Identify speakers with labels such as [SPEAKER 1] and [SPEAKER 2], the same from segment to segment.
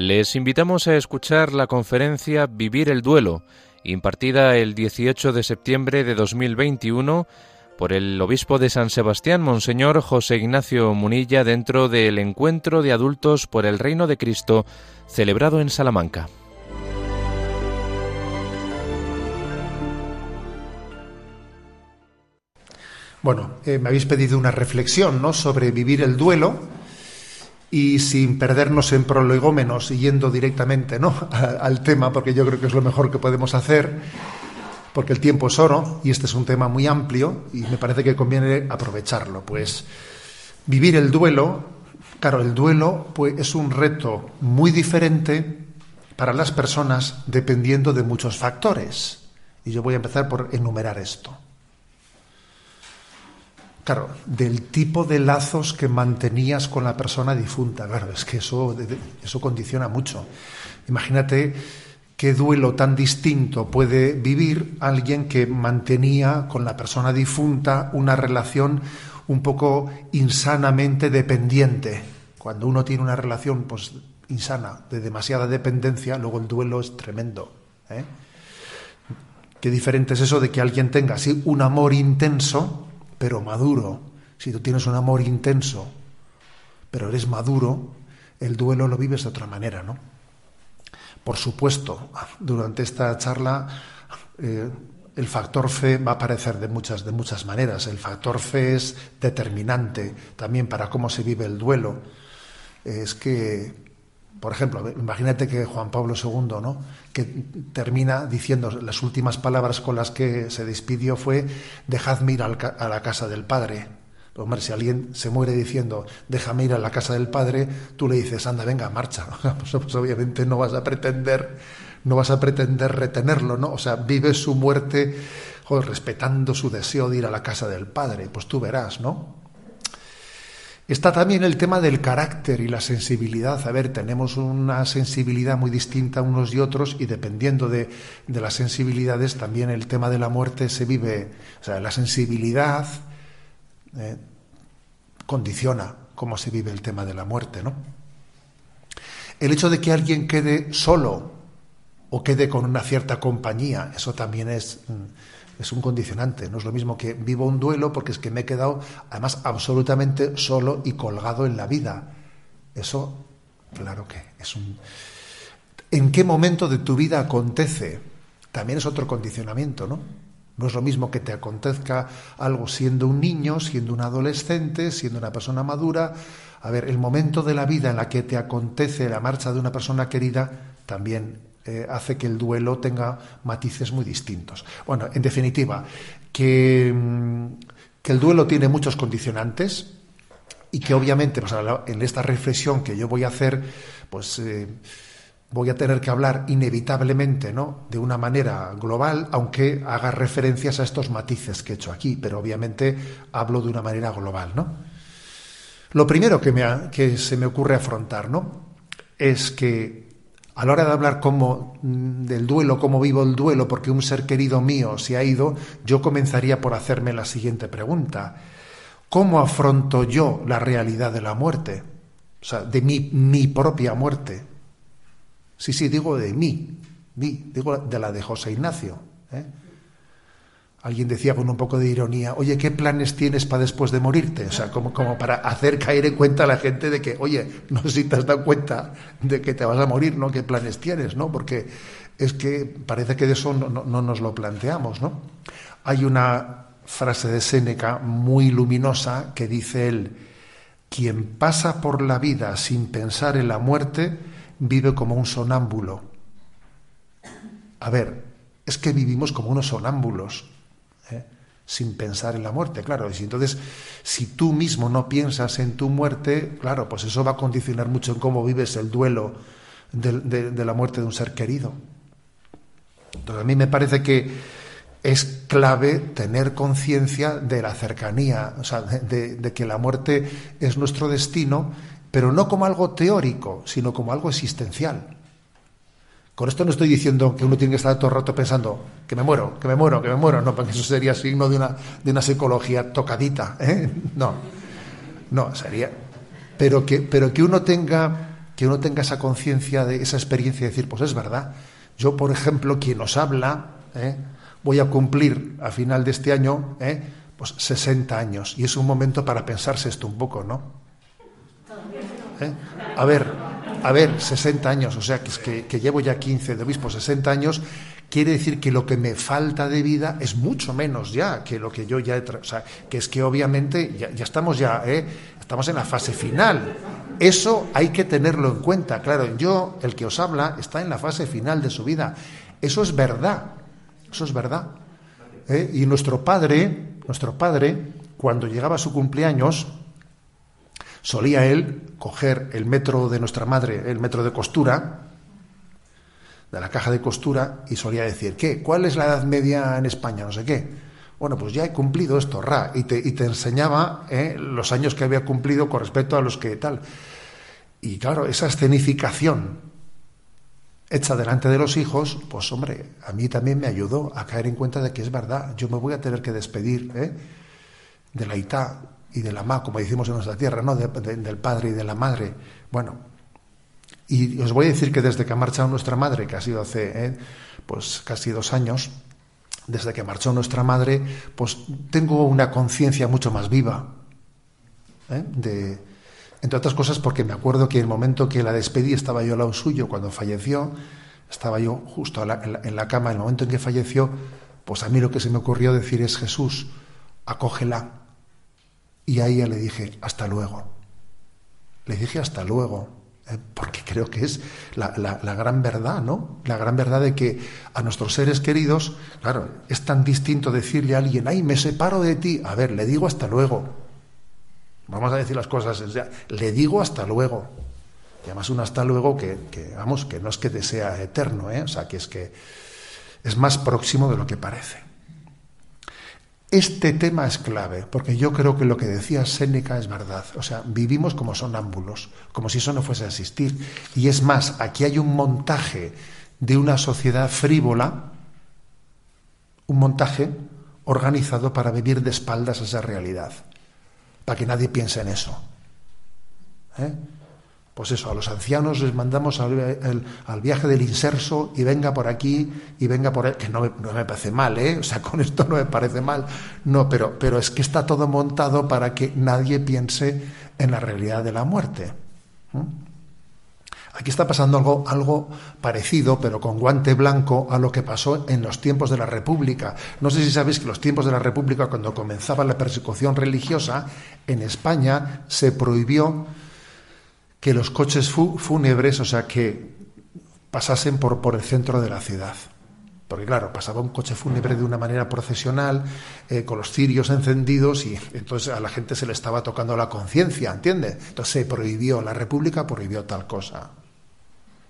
[SPEAKER 1] Les invitamos a escuchar la conferencia Vivir el Duelo, impartida el 18 de septiembre de 2021 por el obispo de San Sebastián, Monseñor José Ignacio Munilla, dentro del encuentro de adultos por el Reino de Cristo celebrado en Salamanca.
[SPEAKER 2] Bueno, eh, me habéis pedido una reflexión ¿no? sobre vivir el duelo y sin perdernos en prolegómenos yendo directamente ¿no? al tema, porque yo creo que es lo mejor que podemos hacer porque el tiempo es oro y este es un tema muy amplio y me parece que conviene aprovecharlo. Pues vivir el duelo, claro, el duelo pues, es un reto muy diferente para las personas dependiendo de muchos factores. Y yo voy a empezar por enumerar esto. Claro, del tipo de lazos que mantenías con la persona difunta. Claro, es que eso, eso condiciona mucho. Imagínate qué duelo tan distinto puede vivir alguien que mantenía con la persona difunta una relación un poco insanamente dependiente. Cuando uno tiene una relación pues, insana, de demasiada dependencia, luego el duelo es tremendo. ¿eh? Qué diferente es eso de que alguien tenga así un amor intenso, pero maduro. Si tú tienes un amor intenso, pero eres maduro, el duelo lo vives de otra manera, ¿no? Por supuesto, durante esta charla eh, el factor fe va a aparecer de muchas, de muchas maneras. El factor fe es determinante también para cómo se vive el duelo. Es que, por ejemplo, imagínate que Juan Pablo II, ¿no? que termina diciendo las últimas palabras con las que se despidió fue dejadme ir a la casa del Padre. Hombre, si alguien se muere diciendo, déjame ir a la casa del padre, tú le dices, anda, venga, marcha. Pues, pues, obviamente no vas a pretender, no vas a pretender retenerlo, ¿no? O sea, vive su muerte respetando su deseo de ir a la casa del padre. Pues tú verás, ¿no? Está también el tema del carácter y la sensibilidad. A ver, tenemos una sensibilidad muy distinta unos y otros y dependiendo de, las sensibilidades también el tema de la muerte se vive. O sea, la sensibilidad eh, condiciona cómo se vive el tema de la muerte, ¿no? El hecho de que alguien quede solo o quede con una cierta compañía, eso también es, mm, es un condicionante. No es lo mismo que vivo un duelo porque es que me he quedado, además, absolutamente solo y colgado en la vida. Eso, claro que es un... ¿En qué momento de tu vida acontece? También es otro condicionamiento, ¿no? No es lo mismo que te acontezca algo siendo un niño, siendo un adolescente, siendo una persona madura. A ver, el momento de la vida en la que te acontece la marcha de una persona querida también eh, hace que el duelo tenga matices muy distintos. Bueno, en definitiva, que, mm, que el duelo tiene muchos condicionantes y que obviamente pues, en esta reflexión que yo voy a hacer, pues... Eh, voy a tener que hablar inevitablemente, ¿no? De una manera global, aunque haga referencias a estos matices que he hecho aquí, pero obviamente hablo de una manera global, ¿no? Lo primero que, me que se me ocurre afrontar, ¿no? Es que a la hora de hablar como, mm, del duelo, cómo vivo el duelo, porque un ser querido mío se ha ido, yo comenzaría por hacerme la siguiente pregunta. ¿Cómo afronto yo la realidad de la muerte? O sea, de mi, mi propia muerte. Sí, sí, digo de mí, digo de la de José Ignacio. ¿eh? Alguien decía con un poco de ironía, oye, ¿qué planes tienes para después de morirte? O sea, como, para hacer caer en cuenta a la gente de que, oye, no sé si te has dado cuenta de que te vas a morir, ¿no? ¿Qué planes tienes, no? Porque es que parece que de eso no, no nos lo planteamos, ¿no? Hay una frase de Séneca muy luminosa que dice él, quien pasa por la vida sin pensar en la muerte, vive como un sonámbulo. A ver, es que vivimos como unos sonámbulos. Sin pensar en la muerte, claro. Y entonces, si tú mismo no piensas en tu muerte, claro, pues eso va a condicionar mucho en cómo vives el duelo de, la muerte de un ser querido. Entonces, a mí me parece que es clave tener conciencia de la cercanía, o sea, de, que la muerte es nuestro destino pero no como algo teórico, sino como algo existencial. Con esto no estoy diciendo que uno tiene que estar todo el rato pensando que me muero, que me muero, que me muero, no, porque eso sería signo de una, de una psicología tocadita, ¿eh? No, no, sería. Pero que, pero que uno tenga que uno tenga esa conciencia de esa experiencia y decir, pues es verdad. Yo, por ejemplo, quien nos habla, ¿eh? voy a cumplir a final de este año, ¿eh? pues 60 años. Y es un momento para pensarse esto un poco, ¿no? ¿Eh? A ver, a ver, 60 años, o sea, que, es que, llevo ya 15 de obispo, 60 años, quiere decir que lo que me falta de vida es mucho menos ya que lo que yo ya he... O sea, que es que obviamente ya, estamos ya, ¿eh? estamos en la fase final. Eso hay que tenerlo en cuenta. Claro, yo, el que os habla, está en la fase final de su vida. Eso es verdad. Eso es verdad. ¿Eh? Y nuestro padre, nuestro padre, cuando llegaba su cumpleaños, solía él coger el metro de nuestra madre, el metro de costura, de la caja de costura, y solía decir, ¿qué? ¿Cuál es la edad media en España? No sé qué. Bueno, pues ya he cumplido esto, ra, y te, y te enseñaba ¿eh? los años que había cumplido con respecto a los que tal. Y claro, esa escenificación hecha delante de los hijos, pues hombre, a mí también me ayudó a caer en cuenta de que es verdad, yo me voy a tener que despedir ¿eh? de la Itá y de la Ma, como decimos en nuestra tierra, ¿no? del padre y de la madre. Bueno, y os voy a decir que desde que ha marchado nuestra madre, que ha sido hace ¿eh? pues casi dos años, desde que marchó nuestra madre, pues tengo una conciencia mucho más viva ¿eh? de, entre otras cosas porque me acuerdo que el momento que la despedí estaba yo al lado suyo cuando falleció, estaba yo justo en la, cama, en el momento en que falleció, pues a mí lo que se me ocurrió decir es Jesús, acógela. Y a ella le dije, hasta luego. Le dije hasta luego, ¿eh? porque creo que es la, la, gran verdad, ¿no? La gran verdad de que a nuestros seres queridos, claro, es tan distinto decirle a alguien, ay, me separo de ti. A ver, le digo hasta luego. Vamos a decir las cosas, le digo hasta luego. Y además un hasta luego que, vamos, que no es que te sea eterno, ¿eh? o sea, que es que es más próximo de lo que parece. Este tema es clave, porque yo creo que lo que decía Séneca es verdad. O sea, vivimos como sonámbulos, como si eso no fuese a existir. Y es más, aquí hay un montaje de una sociedad frívola, un montaje organizado para vivir de espaldas a esa realidad para que nadie piense en eso. ¿Eh? Pues eso, a los ancianos les mandamos al, viaje del inserso y venga por aquí y venga por ahí, que no me, parece mal, ¿eh? O sea, con esto no me parece mal. No, pero, pero es que está todo montado para que nadie piense en la realidad de la muerte. Aquí está pasando algo, algo parecido, pero con guante blanco, a lo que pasó en los tiempos de la República. No sé si sabéis que los tiempos de la República, cuando comenzaba la persecución religiosa, en España se prohibió que los coches fúnebres, o sea, que pasasen por, por el centro de la ciudad. Porque claro, pasaba un coche fúnebre de una manera procesional, eh, con los cirios encendidos, y entonces a la gente se le estaba tocando la conciencia, ¿entiende? Entonces se prohibió, la República prohibió tal cosa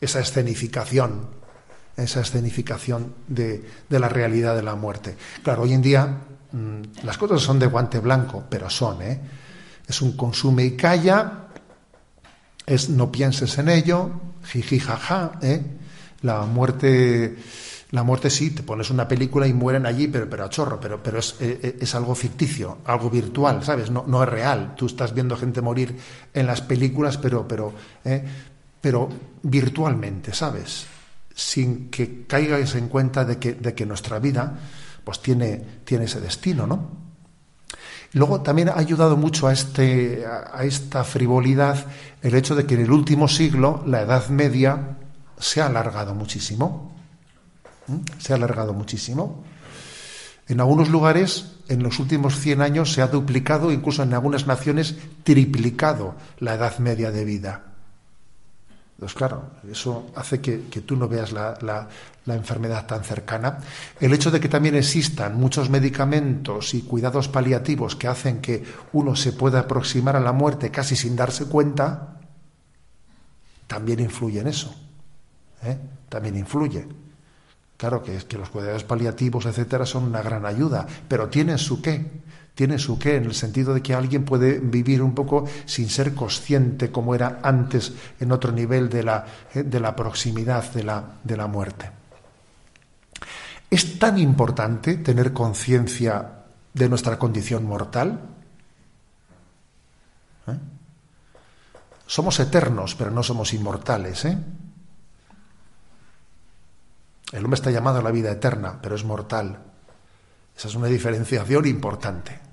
[SPEAKER 2] esa escenificación, esa escenificación de, la realidad de la muerte. Claro, hoy en día mm, las cosas son de guante blanco, pero son, ¿eh? Es un consume y calla, es no pienses en ello, jiji jaja, ¿eh? La muerte, la muerte sí, te pones una película y mueren allí, pero, pero a chorro, pero, pero es, eh, eh, es, algo ficticio, algo virtual, ¿sabes? No, no es real. Tú estás viendo gente morir en las películas, pero, pero, ¿eh? pero virtualmente, ¿sabes? Sin que caigáis en cuenta de que, de que nuestra vida pues tiene, tiene ese destino, ¿no? Luego también ha ayudado mucho a, este, a esta frivolidad el hecho de que en el último siglo la Edad Media se ha alargado muchísimo. Se ha alargado muchísimo. En algunos lugares, en los últimos 100 años, se ha duplicado, incluso en algunas naciones, triplicado la edad media de vida. Entonces, claro, eso hace que, tú no veas la, enfermedad tan cercana. El hecho de que también existan muchos medicamentos y cuidados paliativos que hacen que uno se pueda aproximar a la muerte casi sin darse cuenta, también influye en eso. ¿eh? También influye. Claro que, que los cuidados paliativos, etcétera, son una gran ayuda, pero tienen su qué tiene su qué, en el sentido de que alguien puede vivir un poco sin ser consciente como era antes en otro nivel de la, eh, de la proximidad de la, de la muerte. ¿Es tan importante tener conciencia de nuestra condición mortal? ¿Eh? Somos eternos, pero no somos inmortales. ¿eh? El hombre está llamado a la vida eterna, pero es mortal. Esa es una diferenciación importante.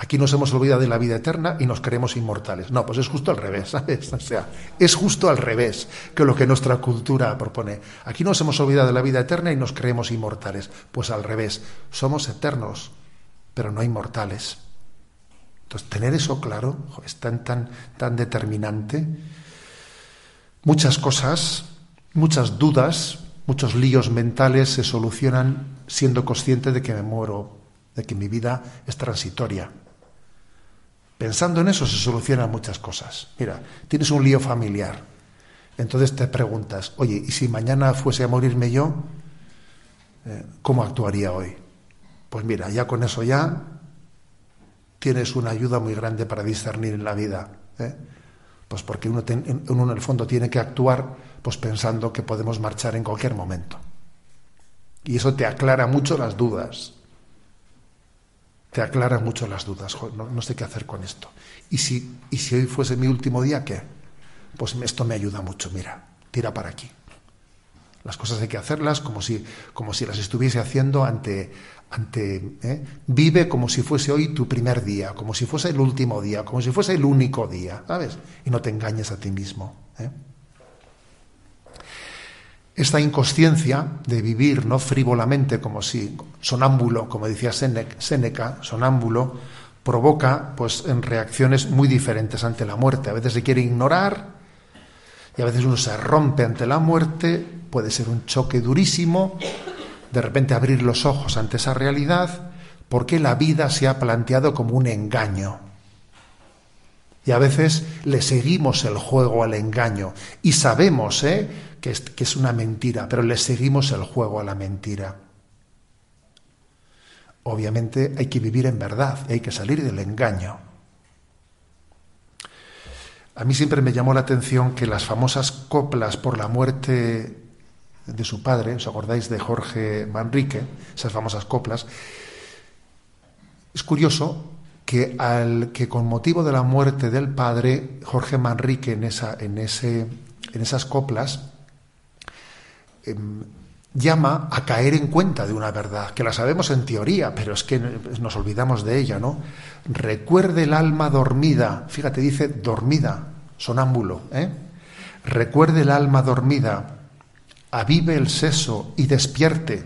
[SPEAKER 2] Aquí nos hemos olvidado de la vida eterna y nos creemos inmortales. No, pues es justo al revés. O sea, es justo al revés que lo que nuestra cultura propone. Aquí nos hemos olvidado de la vida eterna y nos creemos inmortales. Pues al revés, somos eternos, pero no inmortales. Entonces, tener eso claro es tan, tan, tan determinante. Muchas cosas, muchas dudas, muchos líos mentales se solucionan siendo consciente de que me muero, de que mi vida es transitoria. Pensando en eso se solucionan muchas cosas. Mira, tienes un lío familiar. Entonces te preguntas, oye, ¿y si mañana fuese a morirme yo? Eh, ¿Cómo actuaría hoy? Pues mira, ya con eso ya tienes una ayuda muy grande para discernir en la vida. ¿eh? Pues porque uno, uno en el fondo tiene que actuar pues pensando que podemos marchar en cualquier momento. Y eso te aclara mucho las dudas te aclara mucho las dudas. No, sé qué hacer con esto. ¿Y si, ¿Y si hoy fuese mi último día, qué? Pues esto me ayuda mucho. Mira, tira para aquí. Las cosas hay que hacerlas como si, como si las estuviese haciendo ante... ante ¿eh? Vive como si fuese hoy tu primer día, como si fuese el último día, como si fuese el único día, ¿sabes? Y no te engañes a ti mismo. ¿eh? Esta inconsciencia de vivir no frívolamente como si sonámbulo, como decía Séneca, sonámbulo, provoca pues en reacciones muy diferentes ante la muerte. A veces se quiere ignorar y a veces uno se rompe ante la muerte, puede ser un choque durísimo, de repente abrir los ojos ante esa realidad, porque la vida se ha planteado como un engaño. Y a veces le seguimos el juego al engaño y sabemos ¿eh? que, es, que es una mentira, pero le seguimos el juego a la mentira. Obviamente hay que vivir en verdad, hay que salir del engaño. A mí siempre me llamó la atención que las famosas coplas por la muerte de su padre, ¿os acordáis de Jorge Manrique? Esas famosas coplas. Es curioso que, al, que con motivo de la muerte del padre, Jorge Manrique en, esa, en, ese, en esas coplas em, llama a caer en cuenta de una verdad, que la sabemos en teoría, pero es que nos olvidamos de ella, ¿no? Recuerde el alma dormida, fíjate, dice dormida, sonámbulo, ¿eh? Recuerde el alma dormida, avive el seso y despierte,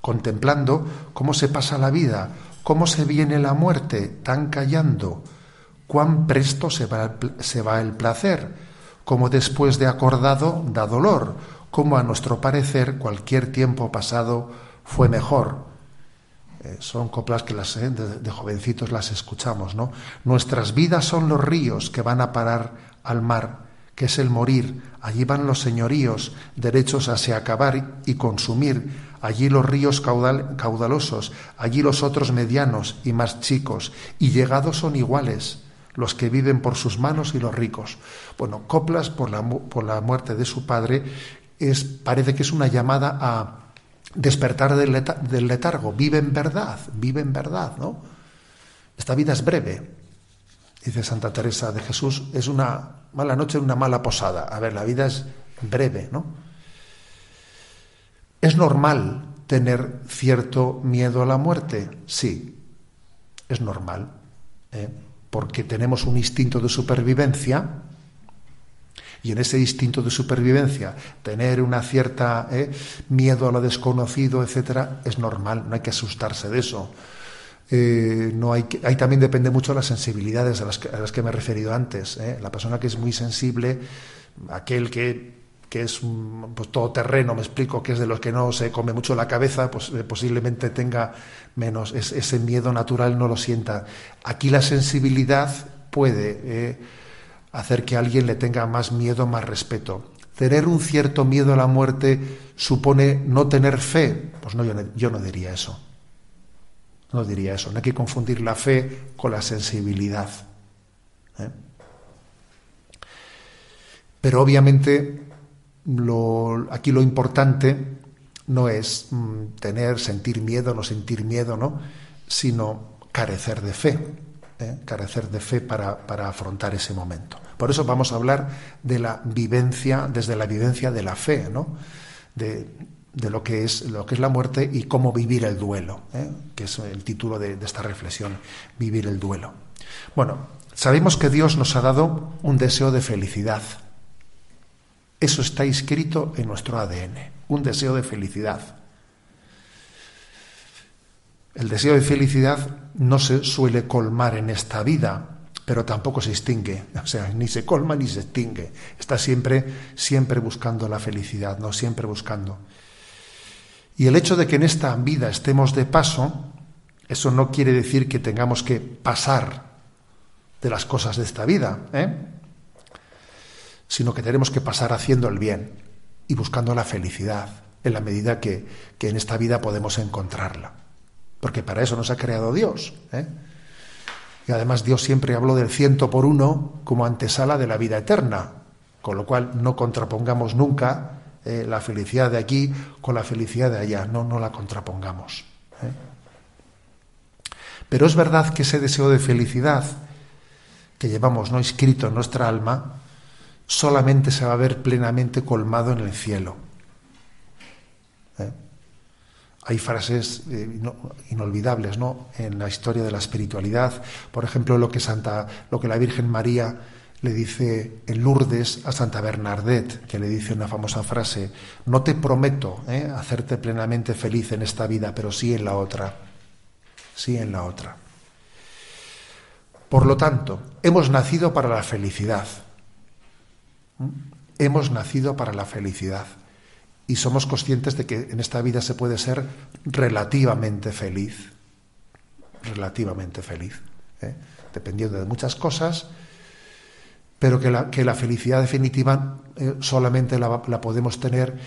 [SPEAKER 2] contemplando cómo se pasa la vida, cómo se viene la muerte, tan callando, cuán presto se va, el placer, como después de acordado da dolor, como a nuestro parecer cualquier tiempo pasado fue mejor. Eh, son coplas que las, eh, de, jovencitos las escuchamos, ¿no? Nuestras vidas son los ríos que van a parar al mar, que es el morir. Allí van los señoríos, derechos a se acabar y consumir allí los ríos caudalosos, allí los otros medianos y más chicos, y llegados son iguales los que viven por sus manos y los ricos. Bueno, Coplas por la, por la muerte de su padre es, parece que es una llamada a despertar del, del letargo, vive en verdad, vive en verdad, ¿no? Esta vida es breve, dice Santa Teresa de Jesús, es una mala noche, una mala posada. A ver, la vida es breve, ¿no? ¿Es normal tener cierto miedo a la muerte? Sí, es normal, ¿eh? porque tenemos un instinto de supervivencia y en ese instinto de supervivencia tener una cierta ¿eh? miedo a lo desconocido, etcétera, es normal, no hay que asustarse de eso. Eh, no hay ahí también depende mucho de las sensibilidades a las que, a las que me he referido antes. La persona que es muy sensible, aquel que que es pues, todo terreno, me explico, que es de los que no se come mucho la cabeza, pues eh, posiblemente tenga menos, ese miedo natural no lo sienta. Aquí la sensibilidad puede eh, hacer que alguien le tenga más miedo, más respeto. Tener un cierto miedo a la muerte supone no tener fe. Pues no, yo no, diría eso. No diría eso. No hay que confundir la fe con la sensibilidad. ¿eh? Pero obviamente lo, aquí lo importante no es mm, tener, sentir miedo, no sentir miedo, ¿no? sino carecer de fe. ¿eh? carecer de fe para, afrontar ese momento. Por eso vamos a hablar de la vivencia, desde la vivencia de la fe, ¿no? de, lo, que es, lo que es la muerte y cómo vivir el duelo, ¿eh? que es el título de, de esta reflexión, vivir el duelo. Bueno, sabemos que Dios nos ha dado un deseo de felicidad. Eso está inscrito en nuestro ADN, un deseo de felicidad. El deseo de felicidad no se suele colmar en esta vida, pero tampoco se extingue, o sea, ni se colma ni se extingue. Está siempre, siempre buscando la felicidad, no siempre buscando. Y el hecho de que en esta vida estemos de paso, eso no quiere decir que tengamos que pasar de las cosas de esta vida, ¿eh? Sino que tenemos que pasar haciendo el bien y buscando la felicidad en la medida que, que en esta vida podemos encontrarla porque para eso nos ha creado Dios. ¿eh? Y además Dios siempre habló del ciento por uno como antesala de la vida eterna, con lo cual no contrapongamos nunca eh, la felicidad de aquí con la felicidad de allá, no, no la contrapongamos. ¿eh? Pero es verdad que ese deseo de felicidad que llevamos no inscrito en nuestra alma, solamente se va a ver plenamente colmado en el cielo. Hay frases eh, inolvidables ¿no? en la historia de la espiritualidad. Por ejemplo, lo que, Santa, lo que la Virgen María le dice en Lourdes a Santa Bernadette, que le dice una famosa frase, no te prometo ¿eh? hacerte plenamente feliz en esta vida, pero sí en la otra, sí en la otra. Por lo tanto, hemos nacido para la felicidad. ¿Mm? Hemos nacido para la felicidad y somos conscientes de que en esta vida se puede ser relativamente feliz, relativamente feliz, ¿eh? dependiendo de muchas cosas, pero que la, que la felicidad definitiva eh, solamente la, podemos tener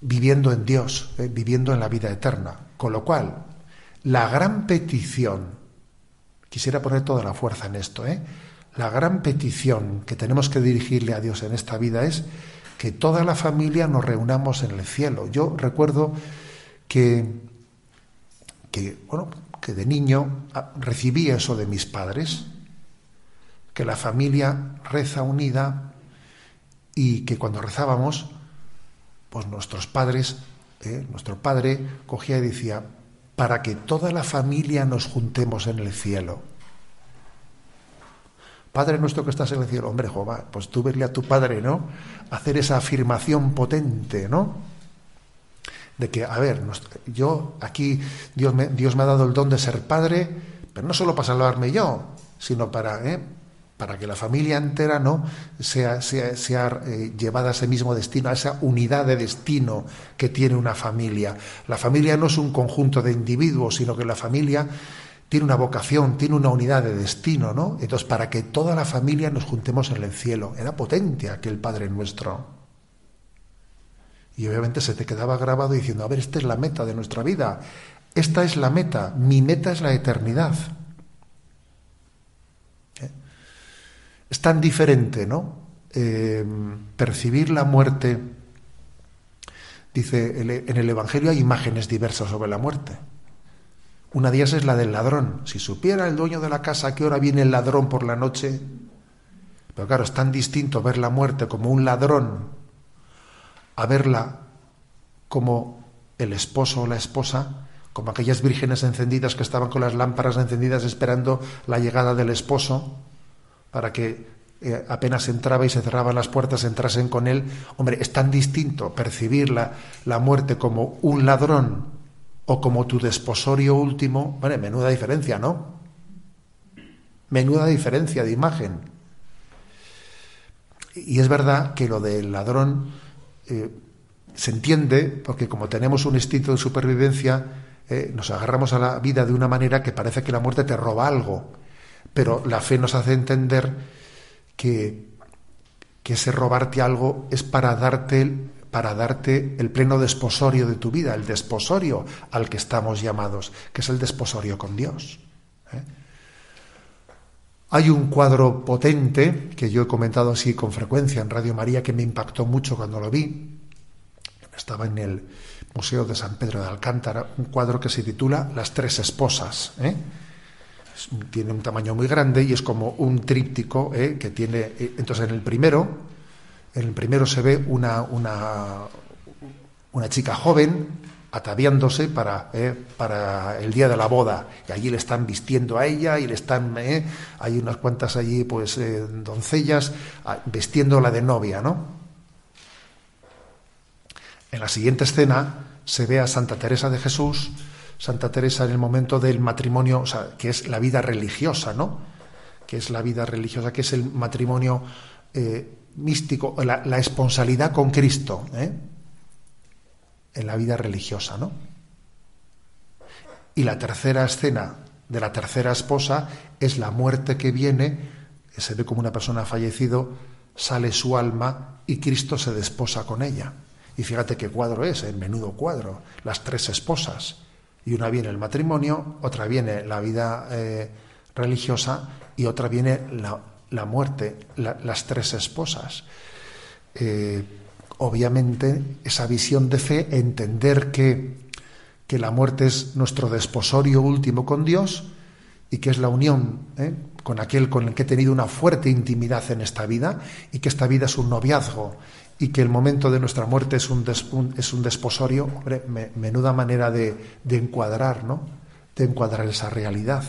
[SPEAKER 2] viviendo en Dios, ¿eh? viviendo en la vida eterna. Con lo cual, la gran petición, quisiera poner toda la fuerza en esto, la gran petición que tenemos que dirigirle a Dios en esta vida es que toda la familia nos reunamos en el cielo. Yo recuerdo que, que, bueno, que de niño ah, recibí eso de mis padres, que la familia reza unida y que cuando rezábamos, pues nuestros padres, eh, nuestro padre cogía y decía, para que toda la familia nos juntemos en el cielo. Padre nuestro que estás en el cielo, hombre, Jehová, pues tú verle a tu Padre, ¿no? Hacer esa afirmación potente, ¿no? De que, a ver, yo aquí, Dios me, Dios me ha dado el don de ser padre, pero no solo para salvarme yo, sino para, ¿eh? para que la familia entera no sea, sea, sea eh, llevada a ese mismo destino, a esa unidad de destino que tiene una familia. La familia no es un conjunto de individuos, sino que la familia tiene una vocación, tiene una unidad de destino, ¿no? Entonces, para que toda la familia nos juntemos en el cielo. Era potente aquel Padre nuestro. Y obviamente se te quedaba grabado diciendo, a ver, esta es la meta de nuestra vida. Esta es la meta. Mi meta es la eternidad. ¿Eh? Es tan diferente, ¿no? Eh, percibir la muerte. Dice, en el Evangelio hay imágenes diversas sobre la muerte. Una de ellas es la del ladrón. Si supiera el dueño de la casa a qué hora viene el ladrón por la noche, pero claro, es tan distinto ver la muerte como un ladrón a verla como el esposo o la esposa, como aquellas vírgenes encendidas que estaban con las lámparas encendidas esperando la llegada del esposo, para que eh, apenas entraba y se cerraban las puertas entrasen con él. Hombre, es tan distinto percibir la, la muerte como un ladrón o como tu desposorio último, bueno, menuda diferencia, ¿no? Menuda diferencia de imagen. Y es verdad que lo del ladrón eh, se entiende porque como tenemos un instinto de supervivencia, eh, nos agarramos a la vida de una manera que parece que la muerte te roba algo. Pero la fe nos hace entender que, que ese robarte algo es para darte para darte el pleno desposorio de tu vida, el desposorio al que estamos llamados, que es el desposorio con Dios. ¿eh? Hay un cuadro potente que yo he comentado así con frecuencia en Radio María que me impactó mucho cuando lo vi. Estaba en el Museo de San Pedro de Alcántara, un cuadro que se titula Las tres esposas. ¿eh? tiene un tamaño muy grande y es como un tríptico ¿eh? que tiene. Entonces, en el primero, en el primero se ve una, una, una chica joven ataviándose para, eh, para el día de la boda. Y allí le están vistiendo a ella y le están, hay unas cuantas allí, pues, doncellas, ah, vestiéndola de novia, ¿no? En la siguiente escena se ve a Santa Teresa de Jesús Santa Teresa en el momento del matrimonio, o sea, que es la vida religiosa, ¿no? Que es la vida religiosa, que es el matrimonio eh, místico, la, la, esponsalidad con Cristo, ¿eh? en la vida religiosa, ¿no? Y la tercera escena de la tercera esposa es la muerte que viene, se ve como una persona ha fallecido, sale su alma y Cristo se desposa con ella. Y fíjate qué cuadro es, el menudo cuadro, las tres esposas y una viene el matrimonio, otra viene la vida eh, religiosa y otra viene la, muerte, las tres esposas. Eh, obviamente, esa visión de fe, entender que, que, la muerte es nuestro desposorio último con Dios y que es la unión ¿eh? con aquel con el que he tenido una fuerte intimidad en esta vida y que esta vida es un noviazgo y que el momento de nuestra muerte es un, es un desposorio, hombre, menuda manera de, encuadrar, ¿no? De encuadrar esa realidad.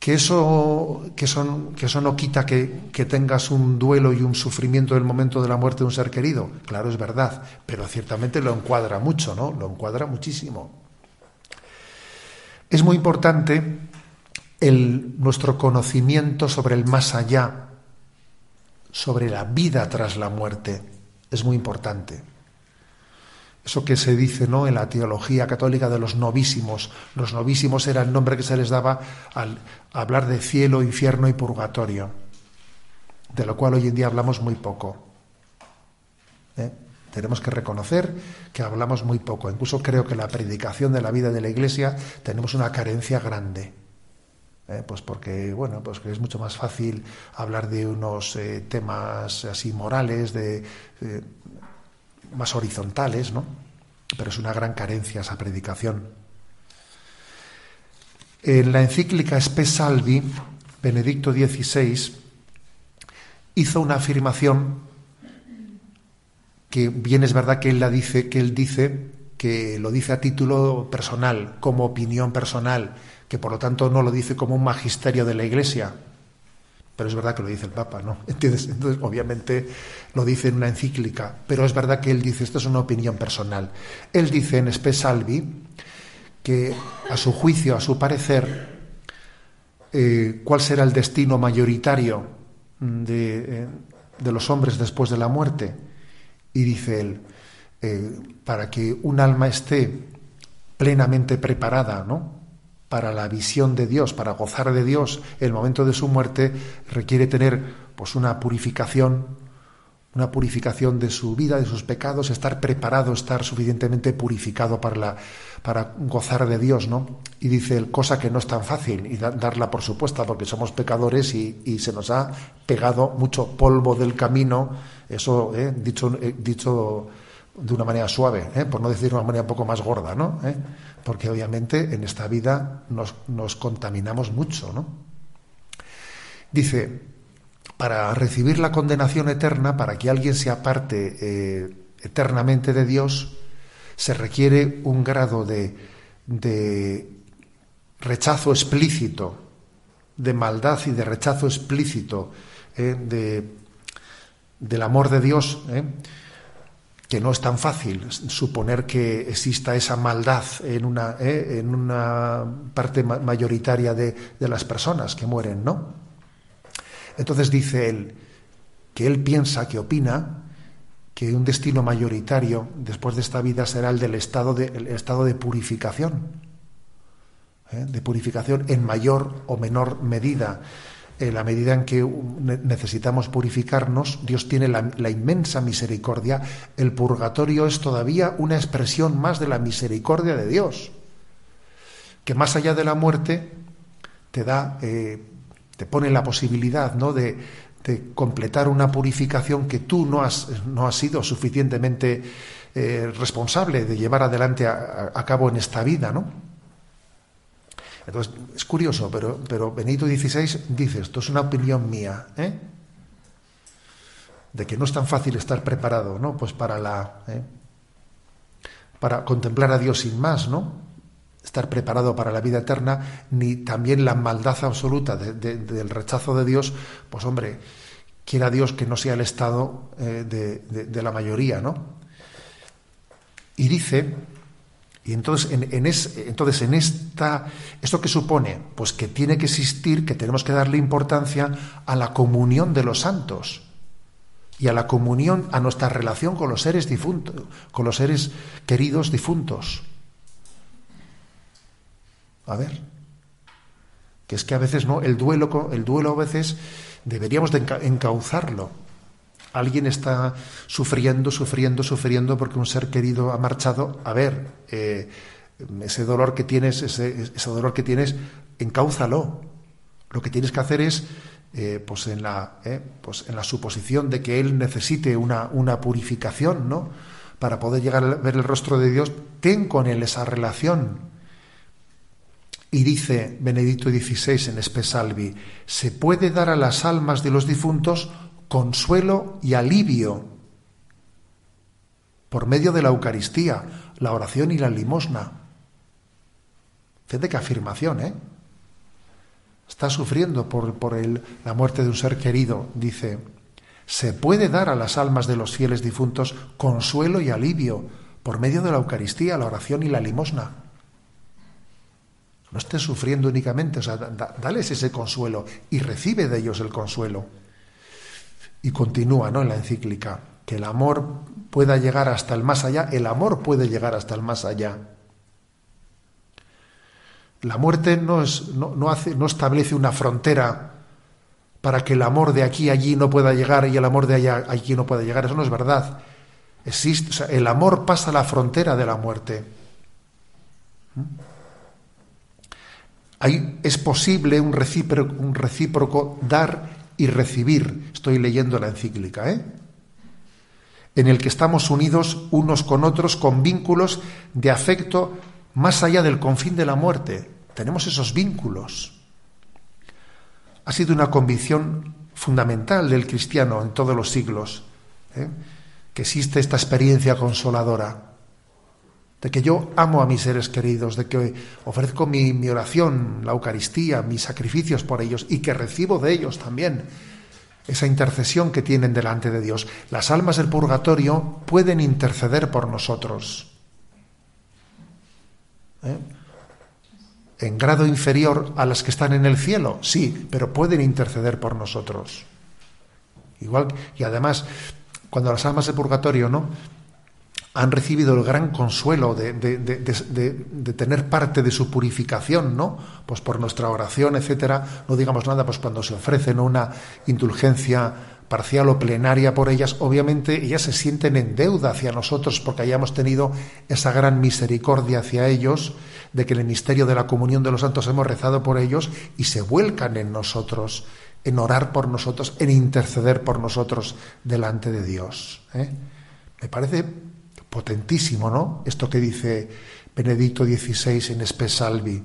[SPEAKER 2] Que eso, que que eso no quita que, que, tengas un duelo y un sufrimiento en el momento de la muerte de un ser querido. Claro, es verdad, pero ciertamente lo encuadra mucho, ¿no? Lo encuadra muchísimo. Es muy importante el, nuestro conocimiento sobre el más allá, sobre la vida tras la muerte. Es muy importante. Eso que se dice ¿no? en la teología católica de los novísimos. Los novísimos era el nombre que se les daba al hablar de cielo, infierno y purgatorio, de lo cual hoy en día hablamos muy poco. ¿Eh? Tenemos que reconocer que hablamos muy poco. Incluso creo que la predicación de la vida de la Iglesia tenemos una carencia grande. ¿eh? pues porque bueno pues que es mucho más fácil hablar de unos eh, temas así morales de más horizontales no pero es una gran carencia esa predicación. En la encíclica Spe Salvi Benedicto XVI hizo una afirmación que bien es verdad que él la dice que él dice que lo dice a título personal como opinión personal que por lo tanto no lo dice como un magisterio de la Iglesia, pero es verdad que lo dice el Papa, ¿no? Entonces, obviamente lo dice en una encíclica, pero es verdad que él dice, esto es una opinión personal. Él dice en Spe Salvi que a su juicio, a su parecer, eh, cuál será el destino mayoritario de, eh, de, los hombres después de la muerte. Y dice él, eh, para que un alma esté plenamente preparada, ¿no? Para la visión de Dios, para gozar de Dios, el momento de su muerte requiere tener pues una purificación, una purificación de su vida, de sus pecados, estar preparado, estar suficientemente purificado para, la, para gozar de Dios, ¿no? Y dice cosa que no es tan fácil y darla por supuesta porque somos pecadores y, se nos ha pegado mucho polvo del camino, eso eh, dicho, eh, dicho de una manera suave, ¿eh? por no decir de una manera un poco más gorda, ¿no? ¿Eh? Porque obviamente en esta vida nos, contaminamos mucho, ¿no? Dice, para recibir la condenación eterna, para que alguien se aparte eh, eternamente de Dios, se requiere un grado de, de rechazo explícito, de maldad y de rechazo explícito de, del amor de Dios que no es tan fácil suponer que exista esa maldad en una, ¿eh? en una parte mayoritaria de, las personas que mueren, ¿no? Entonces dice él que él piensa, que opina, que un destino mayoritario después de esta vida será el del estado de, estado de purificación, ¿eh? de purificación en mayor o menor medida en la medida en que necesitamos purificarnos, Dios tiene la, inmensa misericordia, el purgatorio es todavía una expresión más de la misericordia de Dios, que más allá de la muerte te da, eh, te pone la posibilidad ¿no? de, completar una purificación que tú no has, no sido suficientemente eh, responsable de llevar adelante a, a, cabo en esta vida, ¿no? Entonces, es curioso, pero, pero Benito XVI dice, esto es una opinión mía, ¿eh? de que no es tan fácil estar preparado, ¿no? Pues para la ¿eh? para contemplar a Dios sin más, ¿no? Estar preparado para la vida eterna, ni también la maldad absoluta del rechazo de Dios, pues hombre, quiera Dios que no sea el estado eh, de, la mayoría, ¿no? Y dice, y entonces en, entonces en esta, ¿esto qué supone? Pues que tiene que existir, que tenemos que darle importancia a la comunión de los santos y a la comunión, a nuestra relación con los seres difuntos, con los seres queridos difuntos. A ver, que es que a veces no, el duelo, el duelo a veces deberíamos de encauzarlo. Alguien está sufriendo, sufriendo, sufriendo porque un ser querido ha marchado. A ver, eh, ese dolor que tienes, ese, dolor que tienes, encáuzalo. Lo que tienes que hacer es eh, pues, en la, eh, pues en la suposición de que él necesite una, una purificación, ¿no? Para poder llegar a ver el rostro de Dios, ten con él esa relación. Y dice Benedicto XVI en Espesalvi, se puede dar a las almas de los difuntos consuelo y alivio por medio de la Eucaristía, la oración y la limosna. Fíjate qué afirmación, ¿eh? está sufriendo por, por el, la muerte de un ser querido, dice, se puede dar a las almas de los fieles difuntos consuelo y alivio por medio de la Eucaristía, la oración y la limosna. No estés sufriendo únicamente, o sea, dales ese consuelo y recibe de ellos el consuelo. Y continúa ¿no? en la encíclica, que el amor pueda llegar hasta el más allá, el amor puede llegar hasta el más allá. La muerte no, es, no, hace, no establece una frontera para que el amor de aquí a allí no pueda llegar y el amor de allá a allí no pueda llegar. Eso no es verdad. Existe, el amor pasa la frontera de la muerte. ¿Mm? Ahí es posible un recíproco, un recíproco dar y recibir. Estoy leyendo la encíclica, ¿eh? En el que estamos unidos unos con otros con vínculos de afecto más allá del confín de la muerte. Tenemos esos vínculos. Ha sido una convicción fundamental del cristiano en todos los siglos, ¿eh? que existe esta experiencia consoladora, de que yo amo a mis seres queridos, de que ofrezco mi, mi oración, la Eucaristía, mis sacrificios por ellos y que recibo de ellos también esa intercesión que tienen delante de Dios. Las almas del purgatorio pueden interceder por nosotros. ¿eh? en grado inferior a las que están en el cielo, sí, pero pueden interceder por nosotros. Igual, y además, cuando las almas de purgatorio, ¿no? Han recibido el gran consuelo de, de, tener parte de su purificación, ¿no? Pues por nuestra oración, etcétera, no digamos nada, pues cuando se ofrecen una indulgencia parcial o plenaria por ellas, obviamente ellas se sienten en deuda hacia nosotros porque hayamos tenido esa gran misericordia hacia ellos, de que en el misterio de la comunión de los santos hemos rezado por ellos y se vuelcan en nosotros, en orar por nosotros, en interceder por nosotros delante de Dios. ¿eh? Me parece potentísimo, ¿no? Esto que dice Benedicto XVI en Espesalvi.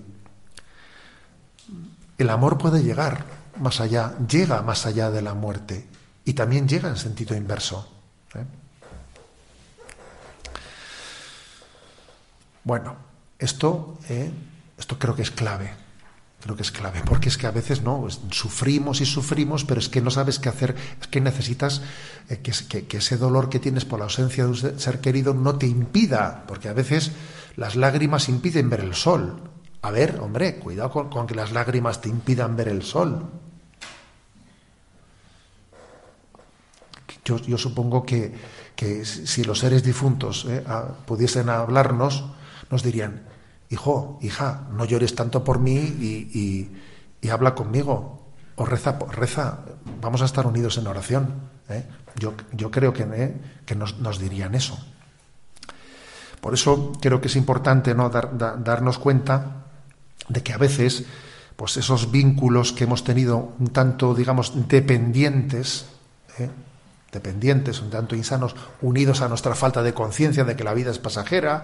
[SPEAKER 2] El amor puede llegar más allá, llega más allá de la muerte y también llega en sentido inverso. ¿eh? Bueno, esto, ¿eh? esto creo que es clave. Creo que es clave, porque es que a veces no pues, sufrimos y sufrimos, pero es que no sabes qué hacer, es que necesitas eh, que, ese dolor que tienes por la ausencia de un ser querido no te impida, porque a veces las lágrimas impiden ver el sol. A ver, hombre, cuidado con que las lágrimas te impidan ver el sol. Yo, supongo que, si los seres difuntos eh, pudiesen hablarnos, nos dirían, hijo, hija, no llores tanto por mí y, habla conmigo, o reza, reza, vamos a estar unidos en oración. ¿eh? Yo, yo, creo que, eh, que nos, dirían eso. Por eso creo que es importante ¿no? darnos cuenta de que a veces pues esos vínculos que hemos tenido un tanto, digamos, dependientes, dependientes, un tanto insanos, unidos a nuestra falta de conciencia de que la vida es pasajera,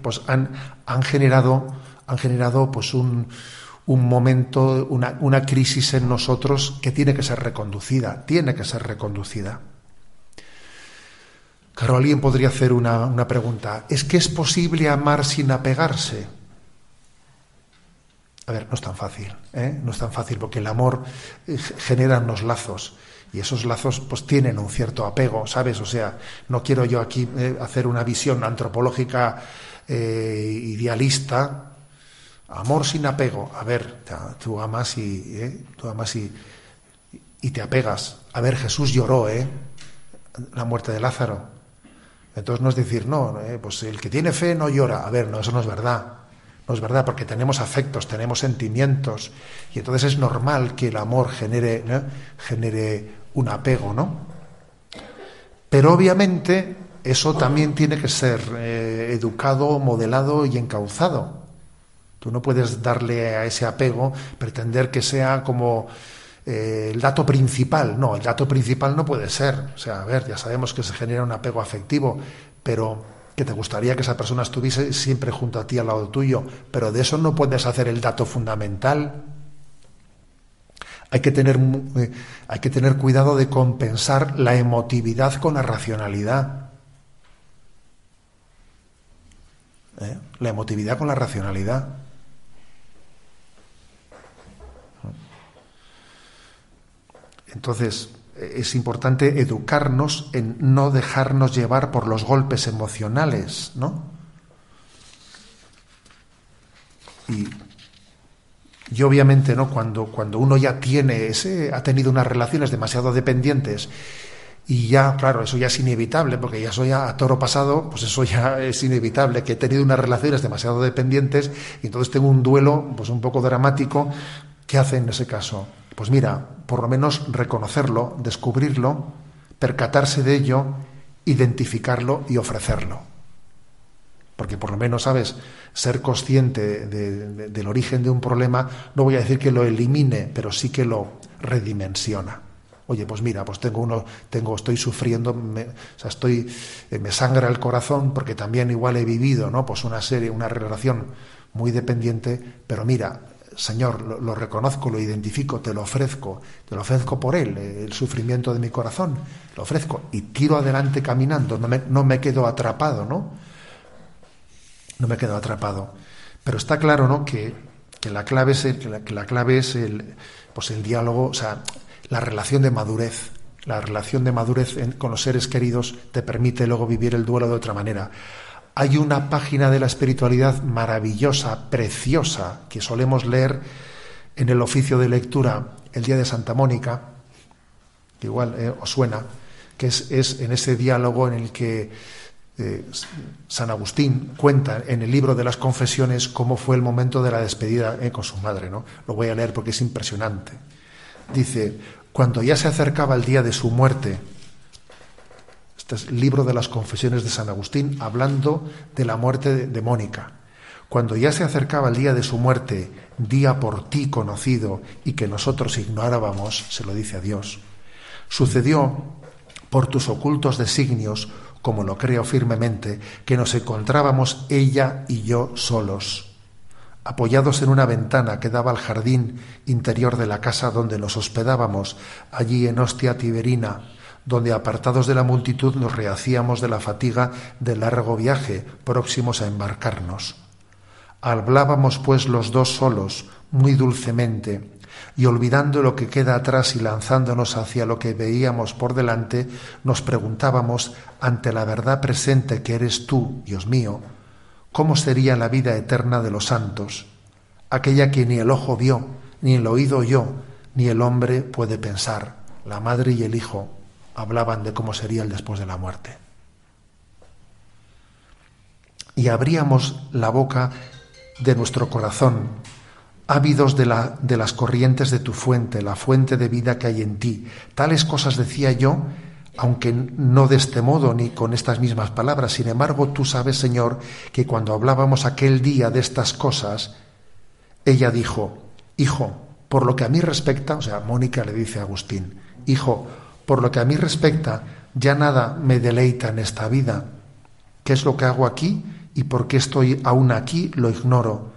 [SPEAKER 2] pues han, han generado, han generado pues un, un momento, una, una crisis en nosotros que tiene que ser reconducida, tiene que ser reconducida. Claro, alguien podría hacer una, una, pregunta. ¿Es que es posible amar sin apegarse? A ver, no es tan fácil, ¿eh? no es tan fácil porque el amor eh, genera unos lazos y esos lazos pues tienen un cierto apego, ¿sabes? O sea, no quiero yo aquí eh, hacer una visión antropológica eh, idealista, amor sin apego. A ver, tú amas y ¿eh? tú amas y, y te apegas. A ver, Jesús lloró, ¿eh? La muerte de Lázaro. Entonces no es decir, no, pues el que tiene fe no llora. A ver, no, eso no es verdad. No es verdad, porque tenemos afectos, tenemos sentimientos, y entonces es normal que el amor genere, genere un apego, ¿no? Pero obviamente eso también tiene que ser eh, educado, modelado y encauzado. Tú no puedes darle a ese apego, pretender que sea como eh, el dato principal. No, el dato principal no puede ser. O sea, a ver, ya sabemos que se genera un apego afectivo, pero que te gustaría que esa persona estuviese siempre junto a ti al lado tuyo, pero de eso no puedes hacer el dato fundamental. Hay que tener, eh, hay que tener cuidado de compensar la emotividad con la racionalidad. ¿Eh? La emotividad con la racionalidad. Entonces, es importante educarnos en no dejarnos llevar por los golpes emocionales, ¿no? Y, y obviamente, ¿no? Cuando, cuando uno ya tiene ese, ha tenido unas relaciones demasiado dependientes y ya, claro, eso ya es inevitable, porque ya soy a, toro pasado, pues eso ya es inevitable, que he tenido unas relaciones demasiado dependientes y entonces tengo un duelo, pues un poco dramático. ¿Qué hace en ese caso? Pues mira, por lo menos reconocerlo, descubrirlo, percatarse de ello, identificarlo y ofrecerlo. Porque por lo menos, ¿sabes? Ser consciente del origen de un problema, no voy a decir que lo elimine, pero sí que lo redimensiona. Oye, pues mira, pues tengo uno, tengo, estoy sufriendo, me, o sea, estoy, eh, me sangra el corazón porque también igual he vivido, ¿no? Pues una serie, una relación muy dependiente, pero mira, Señor, lo, reconozco, lo identifico, te lo ofrezco, te lo ofrezco por Él, el sufrimiento de mi corazón, lo ofrezco y tiro adelante caminando, no me, quedo atrapado, ¿no? No me quedo atrapado. Pero está claro, ¿no? Que, que la clave es, el, que la, clave es el, pues el diálogo, o sea, la relación de madurez. La relación de madurez con los seres queridos te permite luego vivir el duelo de otra manera. Hay una página de la espiritualidad maravillosa, preciosa, que solemos leer en el oficio de lectura el día de Santa Mónica, que igual eh, os suena, que es, en ese diálogo en el que eh, San Agustín cuenta en el libro de las confesiones cómo fue el momento de la despedida eh, con su madre. ¿no? Lo voy a leer porque es impresionante. Dice, cuando ya se acercaba el día de su muerte, este libro de las confesiones de San Agustín, hablando de la muerte de, de Mónica. Cuando ya se acercaba el día de su muerte, día por ti conocido y que nosotros ignorábamos, se lo dice a Dios, sucedió por tus ocultos designios, como lo creo firmemente, que nos encontrábamos ella y yo solos, apoyados en una ventana que daba al jardín interior de la casa donde nos hospedábamos, allí en Ostia Tiberina, donde apartados de la multitud nos rehacíamos de la fatiga del largo viaje, próximos a embarcarnos. Hablábamos pues los dos solos, muy dulcemente, y olvidando lo que queda atrás y lanzándonos hacia lo que veíamos por delante, nos preguntábamos, ante la verdad presente que eres tú, Dios mío, ¿cómo sería la vida eterna de los santos, aquella que ni el ojo vio, ni el oído oyó, ni el hombre puede pensar, la madre y el hijo, hablaban de cómo sería el después de la muerte. Y abríamos la boca de nuestro corazón, ávidos de, la, de las corrientes de tu fuente, la fuente de vida que hay en ti. Tales cosas decía yo, aunque no de este modo ni con estas mismas palabras. Sin embargo, tú sabes, Señor, que cuando hablábamos aquel día de estas cosas, ella dijo, Hijo, por lo que a mí respecta, o sea, Mónica le dice a Agustín, Hijo, por lo que a mí respecta, ya nada me deleita en esta vida. ¿Qué es lo que hago aquí y por qué estoy aún aquí? Lo ignoro,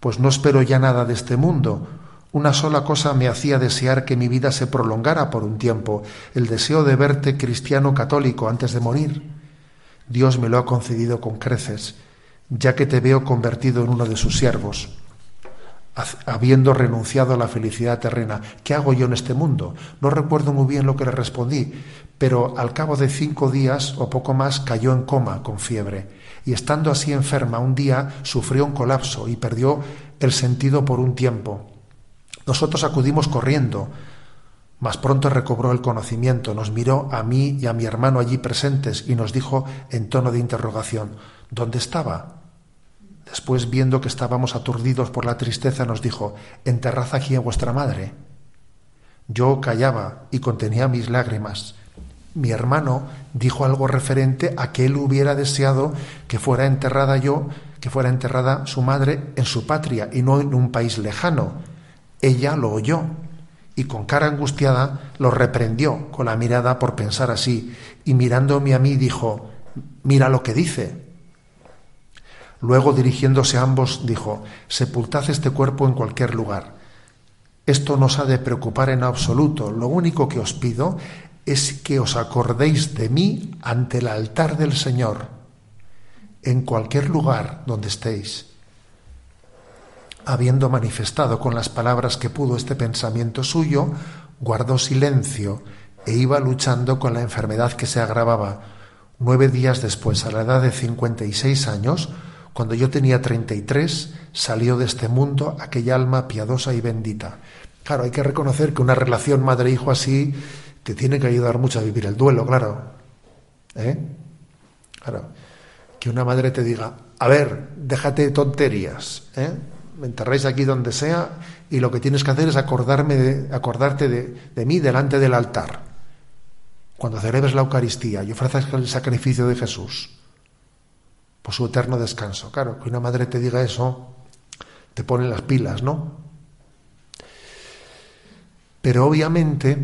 [SPEAKER 2] pues no espero ya nada de este mundo. Una sola cosa me hacía desear que mi vida se prolongara por un tiempo, el deseo de verte cristiano católico antes de morir. Dios me lo ha concedido con creces, ya que te veo convertido en uno de sus siervos habiendo renunciado a la felicidad terrena. ¿Qué hago yo en este mundo? No recuerdo muy bien lo que le respondí, pero al cabo de cinco días o poco más cayó en coma con fiebre y estando así enferma un día sufrió un colapso y perdió el sentido por un tiempo. Nosotros acudimos corriendo, mas pronto recobró el conocimiento, nos miró a mí y a mi hermano allí presentes y nos dijo en tono de interrogación, ¿dónde estaba? Después, viendo que estábamos aturdidos por la tristeza, nos dijo, enterrad aquí a vuestra madre. Yo callaba y contenía mis lágrimas. Mi hermano dijo algo referente a que él hubiera deseado que fuera enterrada yo, que fuera enterrada su madre en su patria y no en un país lejano. Ella lo oyó y con cara angustiada lo reprendió con la mirada por pensar así y mirándome a mí dijo, mira lo que dice. Luego, dirigiéndose a ambos, dijo, Sepultad este cuerpo en cualquier lugar. Esto no os ha de preocupar en absoluto. Lo único que os pido es que os acordéis de mí ante el altar del Señor, en cualquier lugar donde estéis. Habiendo manifestado con las palabras que pudo este pensamiento suyo, guardó silencio e iba luchando con la enfermedad que se agravaba. Nueve días después, a la edad de cincuenta y seis años, cuando yo tenía 33, salió de este mundo aquella alma piadosa y bendita. Claro, hay que reconocer que una relación madre-hijo así te tiene que ayudar mucho a vivir el duelo, claro. ¿Eh? Claro. Que una madre te diga, a ver, déjate de tonterías, ¿eh? me enterréis aquí donde sea y lo que tienes que hacer es acordarme de, acordarte de, de mí delante del altar. Cuando celebres la Eucaristía y ofrezcas el sacrificio de Jesús por su eterno descanso. Claro, que una madre te diga eso, te pone las pilas, ¿no? Pero obviamente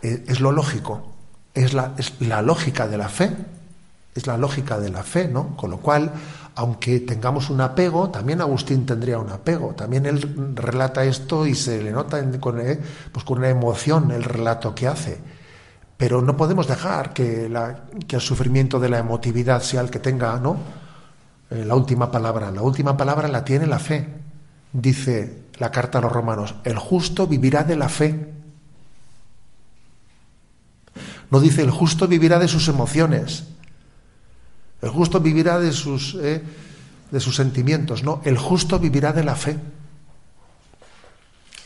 [SPEAKER 2] eh, es lo lógico, es la, es la lógica de la fe, es la lógica de la fe, ¿no? Con lo cual, aunque tengamos un apego, también Agustín tendría un apego. También él relata esto y se le nota con, eh, pues con una emoción el relato que hace. Pero no podemos dejar que, el sufrimiento de la emotividad sea el que tenga ¿no? Eh, la última palabra. La última palabra la tiene la fe. Dice la carta a los romanos, el justo vivirá de la fe. No dice el justo vivirá de sus emociones. El justo vivirá de sus, eh, de sus sentimientos. No, el justo vivirá de la fe.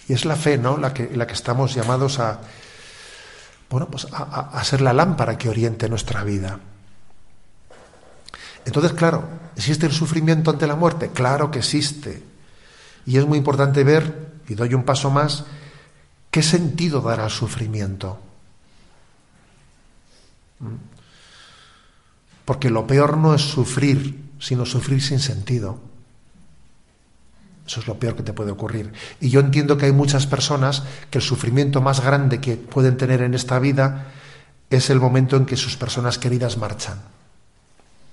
[SPEAKER 2] Y es la fe, ¿no? La que, la que estamos llamados a, bueno, pues a, ser la lámpara que oriente nuestra vida. Entonces, claro, ¿existe el sufrimiento ante la muerte? Claro que existe. Y es muy importante ver, y doy un paso más, qué sentido dará el sufrimiento. ¿Mm? Porque lo peor no es sufrir, sino sufrir sin sentido. Eso es lo peor que te puede ocurrir. Y yo entiendo que hay muchas personas que el sufrimiento más grande que pueden tener en esta vida es el momento en que sus personas queridas marchan.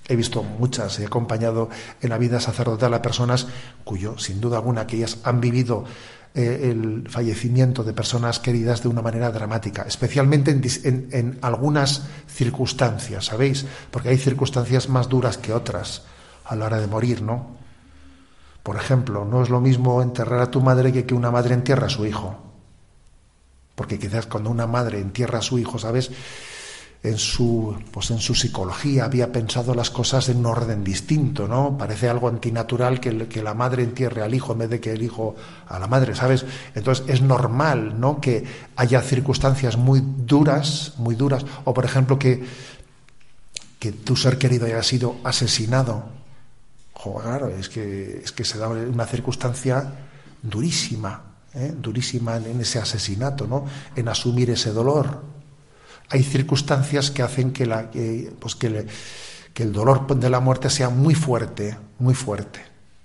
[SPEAKER 2] He visto muchas, he acompañado en la vida sacerdotal a personas cuyo, sin duda alguna, que ellas han vivido eh, el fallecimiento de personas queridas de una manera dramática, especialmente en, en algunas circunstancias, ¿sabéis? Porque hay circunstancias más duras que otras a la hora de morir, ¿no? Por ejemplo, no es lo mismo enterrar a tu madre que que una madre entierra a su hijo. Porque quizás cuando una madre entierra a su hijo, ¿sabes? En su, pues en su psicología había pensado las cosas en un orden distinto, ¿no? Parece algo antinatural que, que la madre entierre al hijo en vez de que el hijo a la madre, ¿sabes? Entonces es normal, ¿no? Que haya circunstancias muy duras, muy duras, o por ejemplo que, que tu ser querido haya sido asesinado es que, es que se da una circunstancia durísima, ¿eh? durísima en ese asesinato, ¿no? en asumir ese dolor. Hay circunstancias que hacen que, la, pues que, el dolor de la muerte sea muy fuerte, muy fuerte.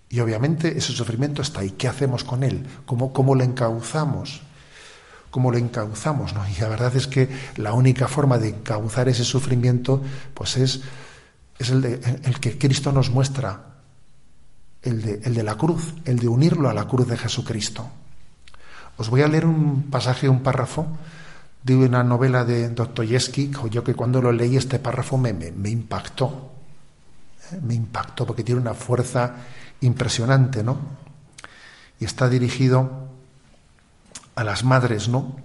[SPEAKER 2] Y obviamente ese sufrimiento está ahí. ¿Qué hacemos con él? ¿Cómo, cómo lo encauzamos? ¿Cómo lo encauzamos? ¿no? Y la verdad es que la única forma de encauzar ese sufrimiento pues es, es el que Cristo nos muestra el de, la cruz, el de unirlo a la cruz de Jesucristo. Os voy a leer un pasaje, un párrafo de una novela de Dostoyevsky, yo que cuando lo leí este párrafo me, me, impactó, ¿eh? me impactó porque tiene una fuerza impresionante, ¿no? Y está dirigido a las madres, ¿no?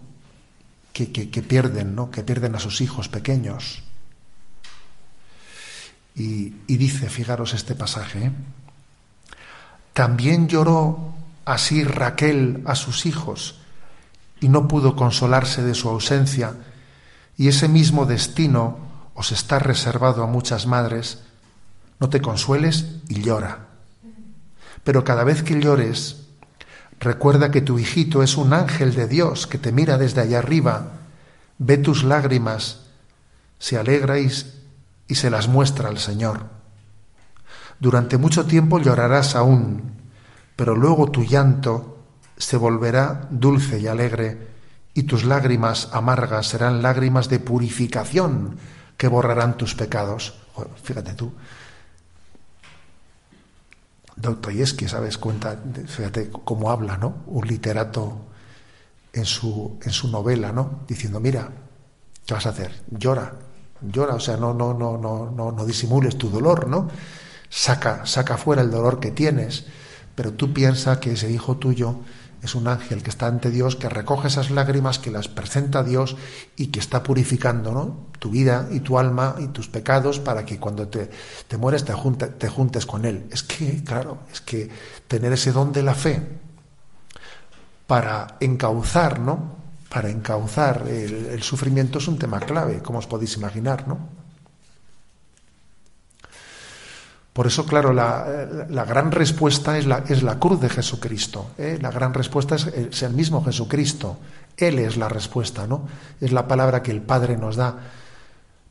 [SPEAKER 2] Que, que, que pierden, ¿no? Que pierden a sus hijos pequeños. Y, y dice, fijaros este pasaje, ¿eh? También lloró así Raquel a sus hijos y no pudo consolarse de su ausencia, y ese mismo destino os está reservado a muchas madres, no te consueles y llora. Pero cada vez que llores, recuerda que tu hijito es un ángel de Dios que te mira desde allá arriba, ve tus lágrimas, se alegra y, y se las muestra al Señor. Durante mucho tiempo llorarás aún, pero luego tu llanto se volverá dulce y alegre, y tus lágrimas amargas serán lágrimas de purificación que borrarán tus pecados. fíjate tú. Dostoyevsky, ¿sabes? Cuenta, fíjate cómo habla, ¿no? Un literato en su, en su novela, ¿no? Diciendo, mira, ¿qué vas a hacer? Llora, llora, o sea, no, no, no, no, no, no disimules tu dolor, ¿no? Saca, saca fuera el dolor que tienes, pero tú piensas que ese hijo tuyo es un ángel que está ante Dios, que recoge esas lágrimas, que las presenta a Dios y que está purificando ¿no? tu vida y tu alma y tus pecados para que cuando te, te mueres te, te juntes con Él. Es que, claro, es que tener ese don de la fe para encauzar, ¿no? Para encauzar el, el sufrimiento es un tema clave, como os podéis imaginar, ¿no? Por eso, claro, la, gran respuesta es la, es la, cruz de Jesucristo. ¿eh? La gran respuesta es, el mismo Jesucristo. Él es la respuesta, ¿no? Es la palabra que el Padre nos da.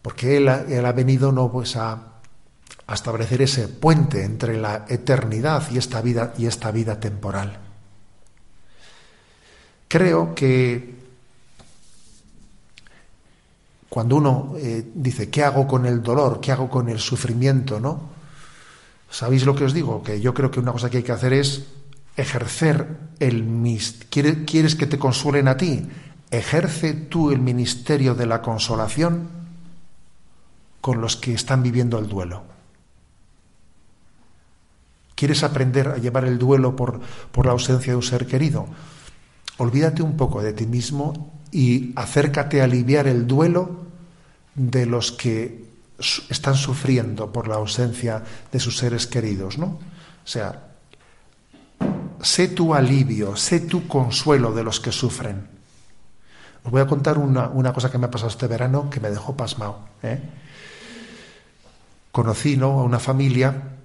[SPEAKER 2] Porque Él, él ha venido no pues a, establecer ese puente entre la eternidad y esta vida, y esta vida temporal. Creo que cuando uno eh, dice, ¿qué hago con el dolor? ¿Qué hago con el sufrimiento? ¿no? ¿Sabéis lo que os digo? Que yo creo que una cosa que hay que hacer es ejercer el ¿Quieres, ¿Quieres que te consuelen a ti? Ejerce tú el ministerio de la consolación con los que están viviendo el duelo. ¿Quieres aprender a llevar el duelo por, por la ausencia de un ser querido? Olvídate un poco de ti mismo y acércate a aliviar el duelo de los que están sufriendo por la ausencia de sus seres queridos, ¿no? O sea, sé tu alivio, sé tu consuelo de los que sufren. Os voy a contar una, cosa que me ha pasado este verano que me dejó pasmado. ¿eh? Conocí ¿no? a una familia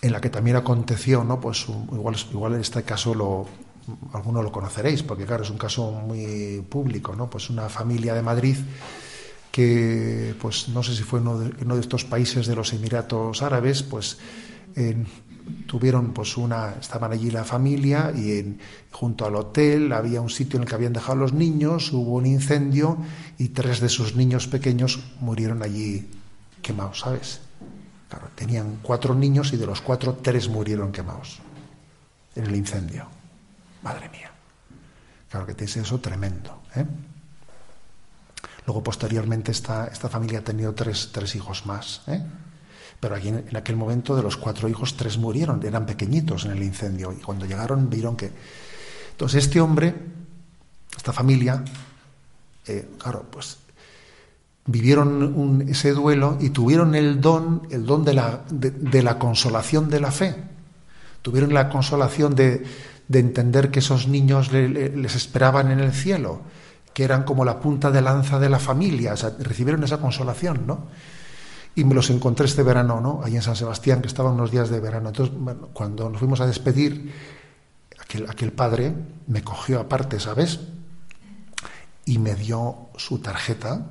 [SPEAKER 2] en la que también aconteció, ¿no? Pues igual, igual en este caso lo, algunos lo conoceréis, porque claro, es un caso muy público, ¿no? Pues una familia de Madrid que pues no sé si fue uno de, uno de estos países de los Emiratos Árabes, pues tuvieron pues una estaban allí la familia y junto al hotel había un sitio en el que habían dejado los niños, hubo un incendio y tres de sus niños pequeños murieron allí quemados, ¿sabes? Claro, tenían cuatro niños y de los cuatro tres murieron quemados en el incendio. Madre mía. Claro que es eso tremendo, ¿eh? Luego, posteriormente, esta, esta familia ha tenido tres, tres hijos más. ¿eh? Pero aquí, en, aquel momento, de los cuatro hijos, tres murieron, eran pequeñitos en el incendio. Y cuando llegaron, vieron que. Entonces, este hombre, esta familia, eh, claro, pues vivieron ese duelo y tuvieron el don, el don de la, de, la consolación de la fe. Tuvieron la consolación de, de entender que esos niños les esperaban en el cielo que eran como la punta de lanza de la familia, recibieron esa consolación, ¿no? Y me los encontré este verano, ¿no? Ahí en San Sebastián, que estaban unos días de verano. Entonces, cuando nos fuimos a despedir, aquel, aquel padre me cogió aparte, ¿sabes? Y me dio su tarjeta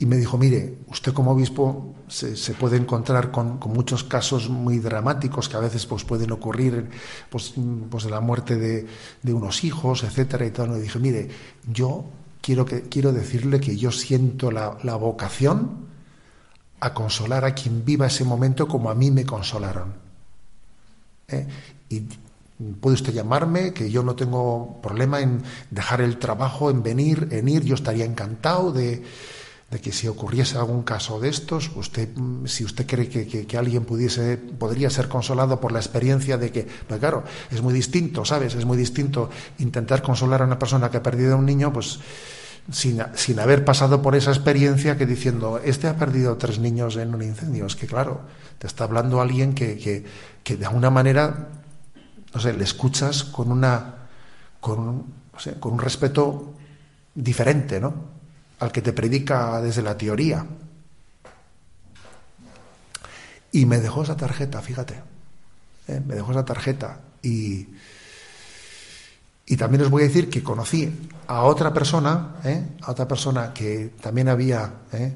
[SPEAKER 2] y me dijo, mire, usted como obispo se, puede encontrar con, muchos casos muy dramáticos que a veces pues, pueden ocurrir, pues, pues de la muerte de, unos hijos, etcétera, y tal. Y dije, mire, yo quiero, que, quiero decirle que yo siento la, la vocación a consolar a quien viva ese momento como a mí me consolaron. ¿eh? Y puede usted llamarme, que yo no tengo problema en dejar el trabajo, en venir, en ir, yo estaría encantado de, que si ocurriese algún caso de estos, usted, si usted cree que, alguien pudiese, podría ser consolado por la experiencia de que, pues claro, es muy distinto, ¿sabes? Es muy distinto intentar consolar a una persona que ha perdido a un niño, pues sin, sin haber pasado por esa experiencia que diciendo, este ha perdido tres niños en un incendio. Es que, claro, te está hablando alguien que, que, que de alguna manera no sé, le escuchas con una con, con un respeto diferente, ¿no? Al que te predica desde la teoría. Y me dejó esa tarjeta, fíjate. ¿eh? Me dejó esa tarjeta. Y, y también os voy a decir que conocí a otra persona, ¿eh? a otra persona que también había, ¿eh?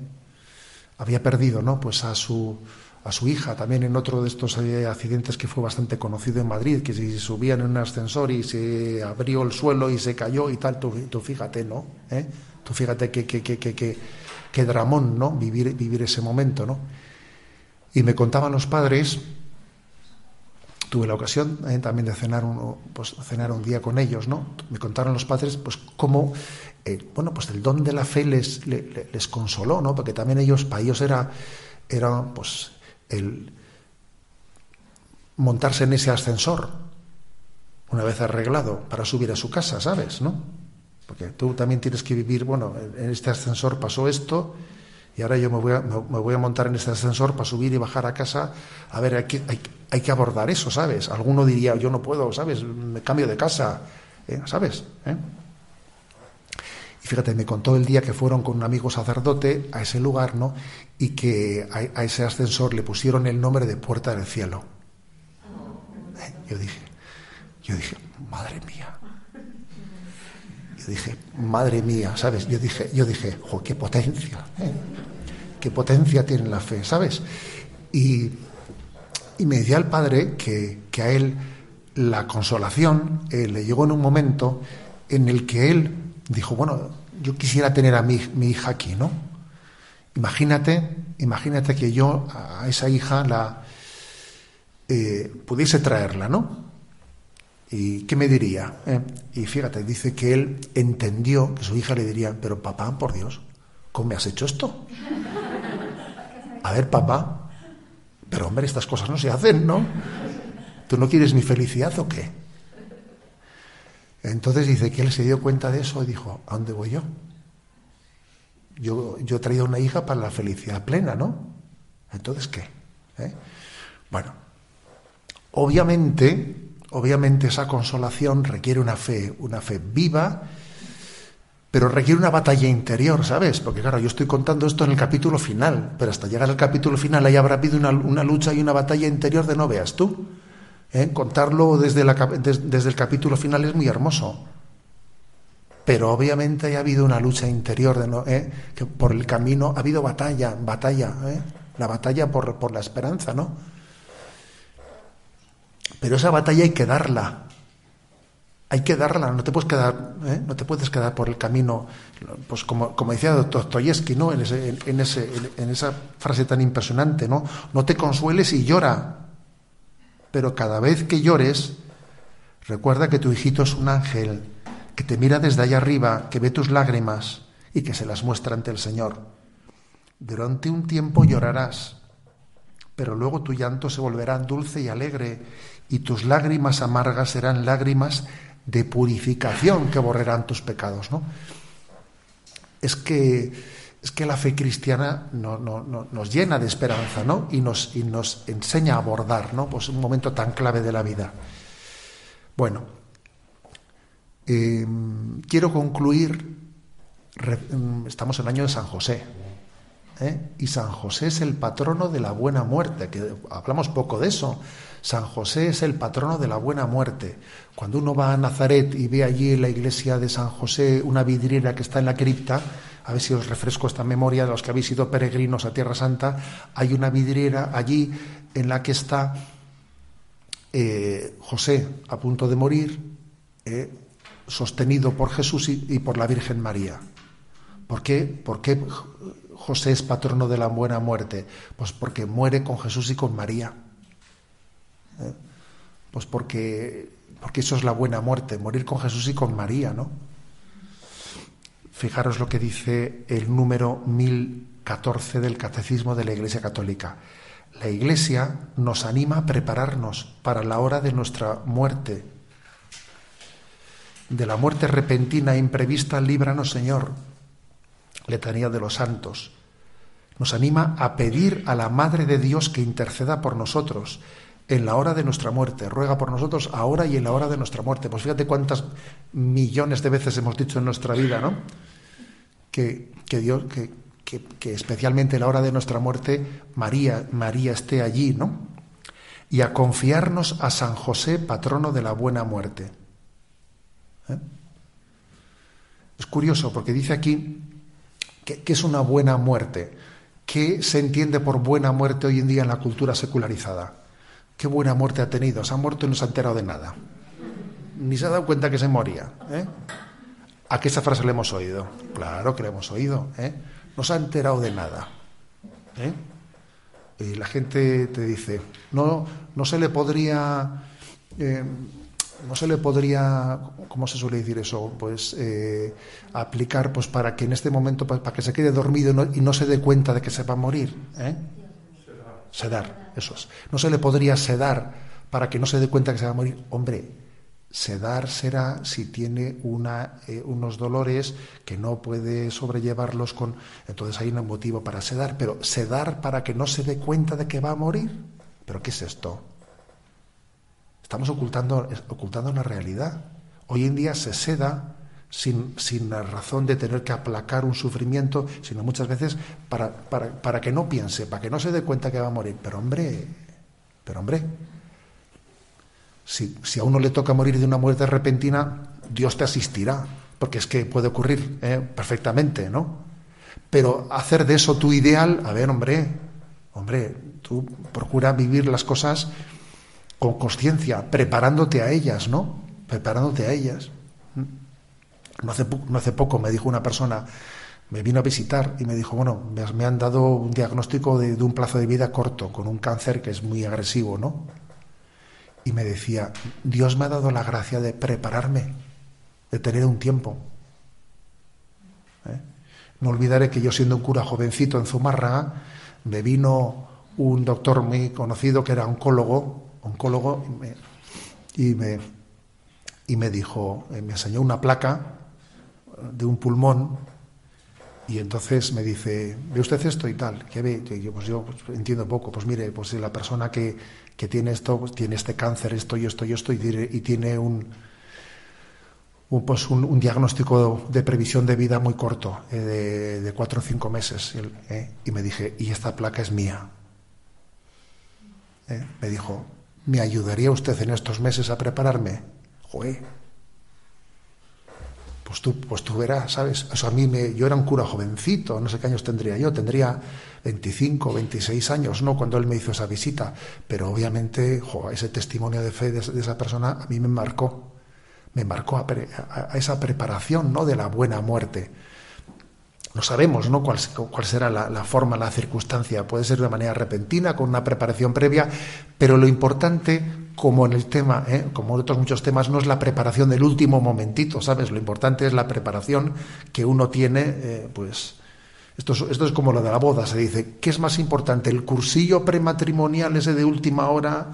[SPEAKER 2] había perdido, ¿no? Pues a su, a su hija también en otro de estos eh, accidentes que fue bastante conocido en Madrid, que si subían en un ascensor y se abrió el suelo y se cayó y tal, tú, fíjate, ¿no? ¿Eh? Tú fíjate que, que, dramón, ¿no? Vivir, vivir ese momento, ¿no? Y me contaban los padres, tuve la ocasión eh, también de cenar un, pues, cenar un día con ellos, ¿no? Me contaron los padres, pues, cómo, bueno, pues el don de la fe les, les, consoló, ¿no? Porque también ellos, para ellos era, era pues, el montarse en ese ascensor una vez arreglado para subir a su casa, ¿sabes? ¿No? Porque tú también tienes que vivir, bueno, en este ascensor pasó esto y ahora yo me voy a, me voy a montar en este ascensor para subir y bajar a casa. A ver, hay que, hay, que abordar eso, ¿sabes? Alguno diría, yo no puedo, ¿sabes? Me cambio de casa, ¿eh? ¿sabes? ¿Eh? Y fíjate, me contó el día que fueron con un amigo sacerdote a ese lugar, ¿no? Y que a, ese ascensor le pusieron el nombre de Puerta del Cielo. Yo dije, yo dije, madre mía. Yo dije, madre mía, ¿sabes? Yo dije, yo dije, jo, qué potencia, ¿eh? qué potencia tiene la fe, ¿sabes? Y, y me decía el padre que, que, a él la consolación eh, le llegó en un momento en el que él dijo, bueno, yo quisiera tener a mi, hija aquí, ¿no? Imagínate, imagínate que yo a esa hija la eh, pudiese traerla, ¿no? ¿Y qué me diría? Eh, y fíjate, dice que él entendió que su hija le diría, pero papá, por Dios, ¿cómo me has hecho esto? A ver, papá, pero hombre, estas cosas no se hacen, ¿no? ¿Tú no quieres mi felicidad o qué? Entonces dice que él se dio cuenta de eso y dijo, ¿a dónde voy yo? Yo, yo he traído una hija para la felicidad plena, ¿no? Entonces, ¿qué? ¿Eh? Bueno, obviamente, obviamente esa consolación requiere una fe, una fe viva, pero requiere una batalla interior, ¿sabes? Porque claro, yo estoy contando esto en el capítulo final, pero hasta llegar al capítulo final ahí habrá habido una, una lucha y una batalla interior de no veas tú. ¿Eh? Contarlo desde, desde el capítulo final es muy hermoso. Pero obviamente ha habido una lucha interior de no, ¿eh? que por el camino ha habido batalla, batalla, ¿eh? la batalla por, la esperanza, ¿no? Pero esa batalla hay que darla, hay que darla, no te puedes quedar, no te puedes quedar por el camino, pues como, como decía Dostoyevsky, ¿no? En, ese, en, ese, en, esa frase tan impresionante, ¿no? No te consueles y llora, pero cada vez que llores, recuerda que tu hijito es un ángel, que te mira desde allá arriba, que ve tus lágrimas y que se las muestra ante el Señor. Durante un tiempo llorarás, pero luego tu llanto se volverá dulce y alegre, y tus lágrimas amargas serán lágrimas de purificación que borrarán tus pecados. ¿no? Es que es que la fe cristiana no, nos llena de esperanza ¿no? y, nos, enseña a abordar ¿no? pues un momento tan clave de la vida. Bueno, em, quiero concluir, em, estamos en el año de San José, ¿eh? y San José es el patrono de la buena muerte, que hablamos poco de eso. San José es el patrono de la buena muerte. Cuando uno va a Nazaret y ve allí en la iglesia de San José una vidriera que está en la cripta, a ver si os refresco esta memoria de los que habéis sido peregrinos a Tierra Santa, hay una vidriera allí en la que está eh, José a punto de morir, eh, sostenido por Jesús y, por la Virgen María. ¿Por qué? ¿Por qué José es patrono de la buena muerte? Pues porque muere con Jesús y con María. ¿eh? Pues porque, porque eso es la buena muerte, morir con Jesús y con María, ¿no? Fijaros lo que dice el número 1014 del Catecismo de la Iglesia Católica. La Iglesia nos anima a prepararnos para la hora de nuestra muerte. De la muerte repentina e imprevista, líbranos, Señor. Letanía de los Santos. Nos anima a pedir a la Madre de Dios que interceda por nosotros en la hora de nuestra muerte. Ruega por nosotros ahora y en la hora de nuestra muerte. Pues fíjate cuántas millones de veces hemos dicho en nuestra vida, ¿no? Que, Dios, que, especialmente en la hora de nuestra muerte María, María esté allí, ¿no? Y a confiarnos a San José, patrono de la buena muerte. ¿Eh? Es curioso porque dice aquí que es una buena muerte. ¿Qué se entiende por buena muerte hoy en día en la cultura secularizada? ¿Qué buena muerte ha tenido? Se ha muerto y no se ha enterado de nada. Ni se ha dado cuenta que se moría. ¿eh? ¿A qué esa frase le hemos oído? Claro que le hemos oído. ¿eh? no se ha enterado de nada. ¿eh? Y la gente te dice, no, no se le podría, eh, no se le podría, ¿cómo se suele decir eso? Pues eh, aplicar, pues para que en este momento, para que se quede dormido y no, se dé cuenta de que se va a morir. Sedar, eso es. No se le podría sedar para que no se dé cuenta que se va a morir. Hombre, Sedar será si tiene una, eh, unos dolores que no puede sobrellevarlos con... Entonces hay un motivo para sedar, pero sedar para que no se dé cuenta de que va a morir. ¿Pero qué es esto? Estamos ocultando, ocultando la realidad. Hoy en día se seda sin, sin la razón de tener que aplacar un sufrimiento, sino muchas veces para, para, para que no piense, para que no se dé cuenta que va a morir. Pero hombre, pero hombre, si, a uno le toca morir de una muerte repentina, Dios te asistirá, porque es que puede ocurrir ¿eh? perfectamente, ¿no? Pero hacer de eso tu ideal, a ver, hombre, hombre, tú procura vivir las cosas con conciencia, preparándote a ellas, ¿no? Preparándote a ellas. No hace, no hace poco me dijo una persona, me vino a visitar y me dijo, bueno, me, han dado un diagnóstico de, de, un plazo de vida corto, con un cáncer que es muy agresivo, ¿no? y me decía, Dios me ha dado la gracia de prepararme, de tener un tiempo. ¿Eh? No olvidaré que yo siendo un cura jovencito en Zumárraga, me vino un doctor muy conocido que era oncólogo, oncólogo y me, y me dijo, eh, me enseñó una placa de un pulmón y entonces me dice, ¿ve usted esto y tal? ¿Qué ve? yo, pues yo pues, entiendo poco. Pues mire, pues la persona que, que tiene esto, pues tiene este cáncer, esto y esto y esto, y tiene, un, un, pues un, diagnóstico de previsión de vida muy corto, eh, de, cuatro o cinco meses. Eh, y me dije, y esta placa es mía. Eh, me dijo, ¿me ayudaría usted en estos meses a prepararme? Joder pues tú, pues tú verás, ¿sabes? Eso a mí me, yo era un cura jovencito, no sé qué años tendría yo, tendría 25, 26 años, ¿no? Cuando él me hizo esa visita, pero obviamente, ese testimonio de fe de, esa persona a mí me marcó, me marcó a, esa preparación, ¿no? De la buena muerte. No sabemos ¿no? Cuál, será la, forma, la circunstancia. Puede ser de manera repentina, con una preparación previa, pero lo importante como en el tema, ¿eh? como en otros muchos temas, no es la preparación del último momentito, ¿sabes? Lo importante es la preparación que uno tiene, eh, pues... Esto es, como lo de la boda, se dice, ¿qué es más importante, el cursillo prematrimonial ese de última hora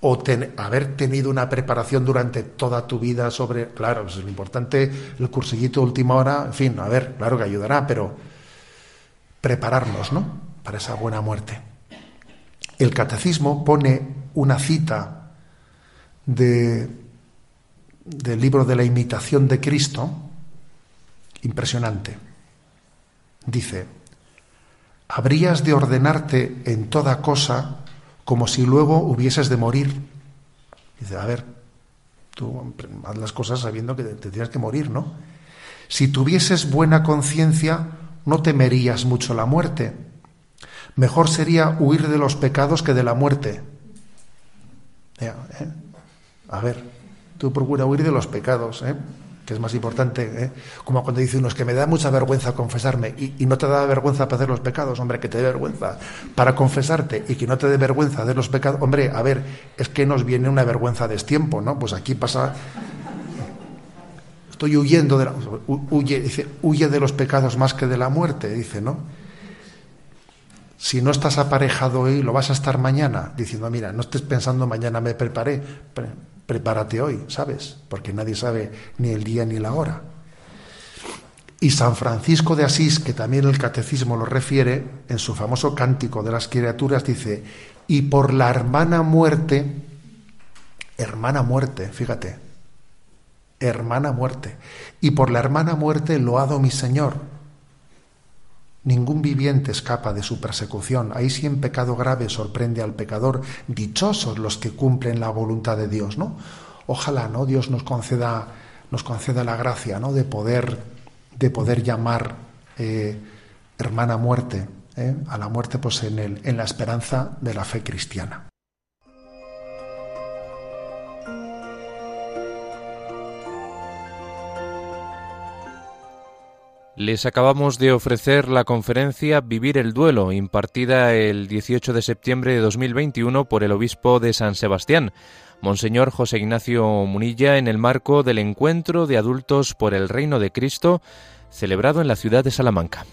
[SPEAKER 2] o haber tenido una preparación durante toda tu vida sobre, claro, pues es lo importante, el cursillito de última hora, en fin, a ver, claro que ayudará, pero prepararnos, ¿no? Para esa buena muerte. El catecismo pone una cita de, del libro de la imitación de Cristo, impresionante. Dice, habrías de ordenarte en toda cosa como si luego hubieses de morir. Dice, a ver, tú haz las cosas sabiendo que te tienes que morir, ¿no? Si tuvieses buena conciencia, no temerías mucho la muerte. Mejor sería huir de los pecados que de la muerte. ¿eh? A ver, tú procura huir de los pecados, ¿eh? que es más importante, ¿eh? como cuando dice uno, es que me da mucha vergüenza confesarme y, no te da vergüenza para hacer los pecados, hombre, que te dé vergüenza para confesarte y que no te dé vergüenza hacer los pecados, hombre, a ver, es que nos viene una vergüenza de tiempo, ¿no? Pues aquí pasa, estoy huyendo de la, huye, dice, huye de los pecados más que de la muerte, dice, ¿no? Si no estás aparejado hoy, lo vas a estar mañana, diciendo, mira, no estés pensando mañana me preparé, prepárate hoy, ¿sabes? Porque nadie sabe ni el día ni la hora. Y San Francisco de Asís, que también el catecismo lo refiere, en su famoso cántico de las criaturas, dice, y por la hermana muerte, hermana muerte, fíjate, hermana muerte, y por la hermana muerte lo loado mi Señor, Ningún viviente escapa de su persecución. Ahí sí en pecado grave sorprende al pecador. Dichosos los que cumplen la voluntad de Dios, ¿no? Ojalá, ¿no? Dios nos conceda, nos conceda la gracia, ¿no? De poder, de poder llamar eh, hermana muerte, ¿eh? a la muerte, pues en, el, en la esperanza de la fe cristiana.
[SPEAKER 1] Les acabamos de ofrecer la conferencia Vivir el Duelo, impartida el 18 de septiembre de 2021 por el obispo de San Sebastián, Monseñor José Ignacio Munilla, en el marco del encuentro de adultos por el Reino de Cristo, celebrado en la ciudad de Salamanca.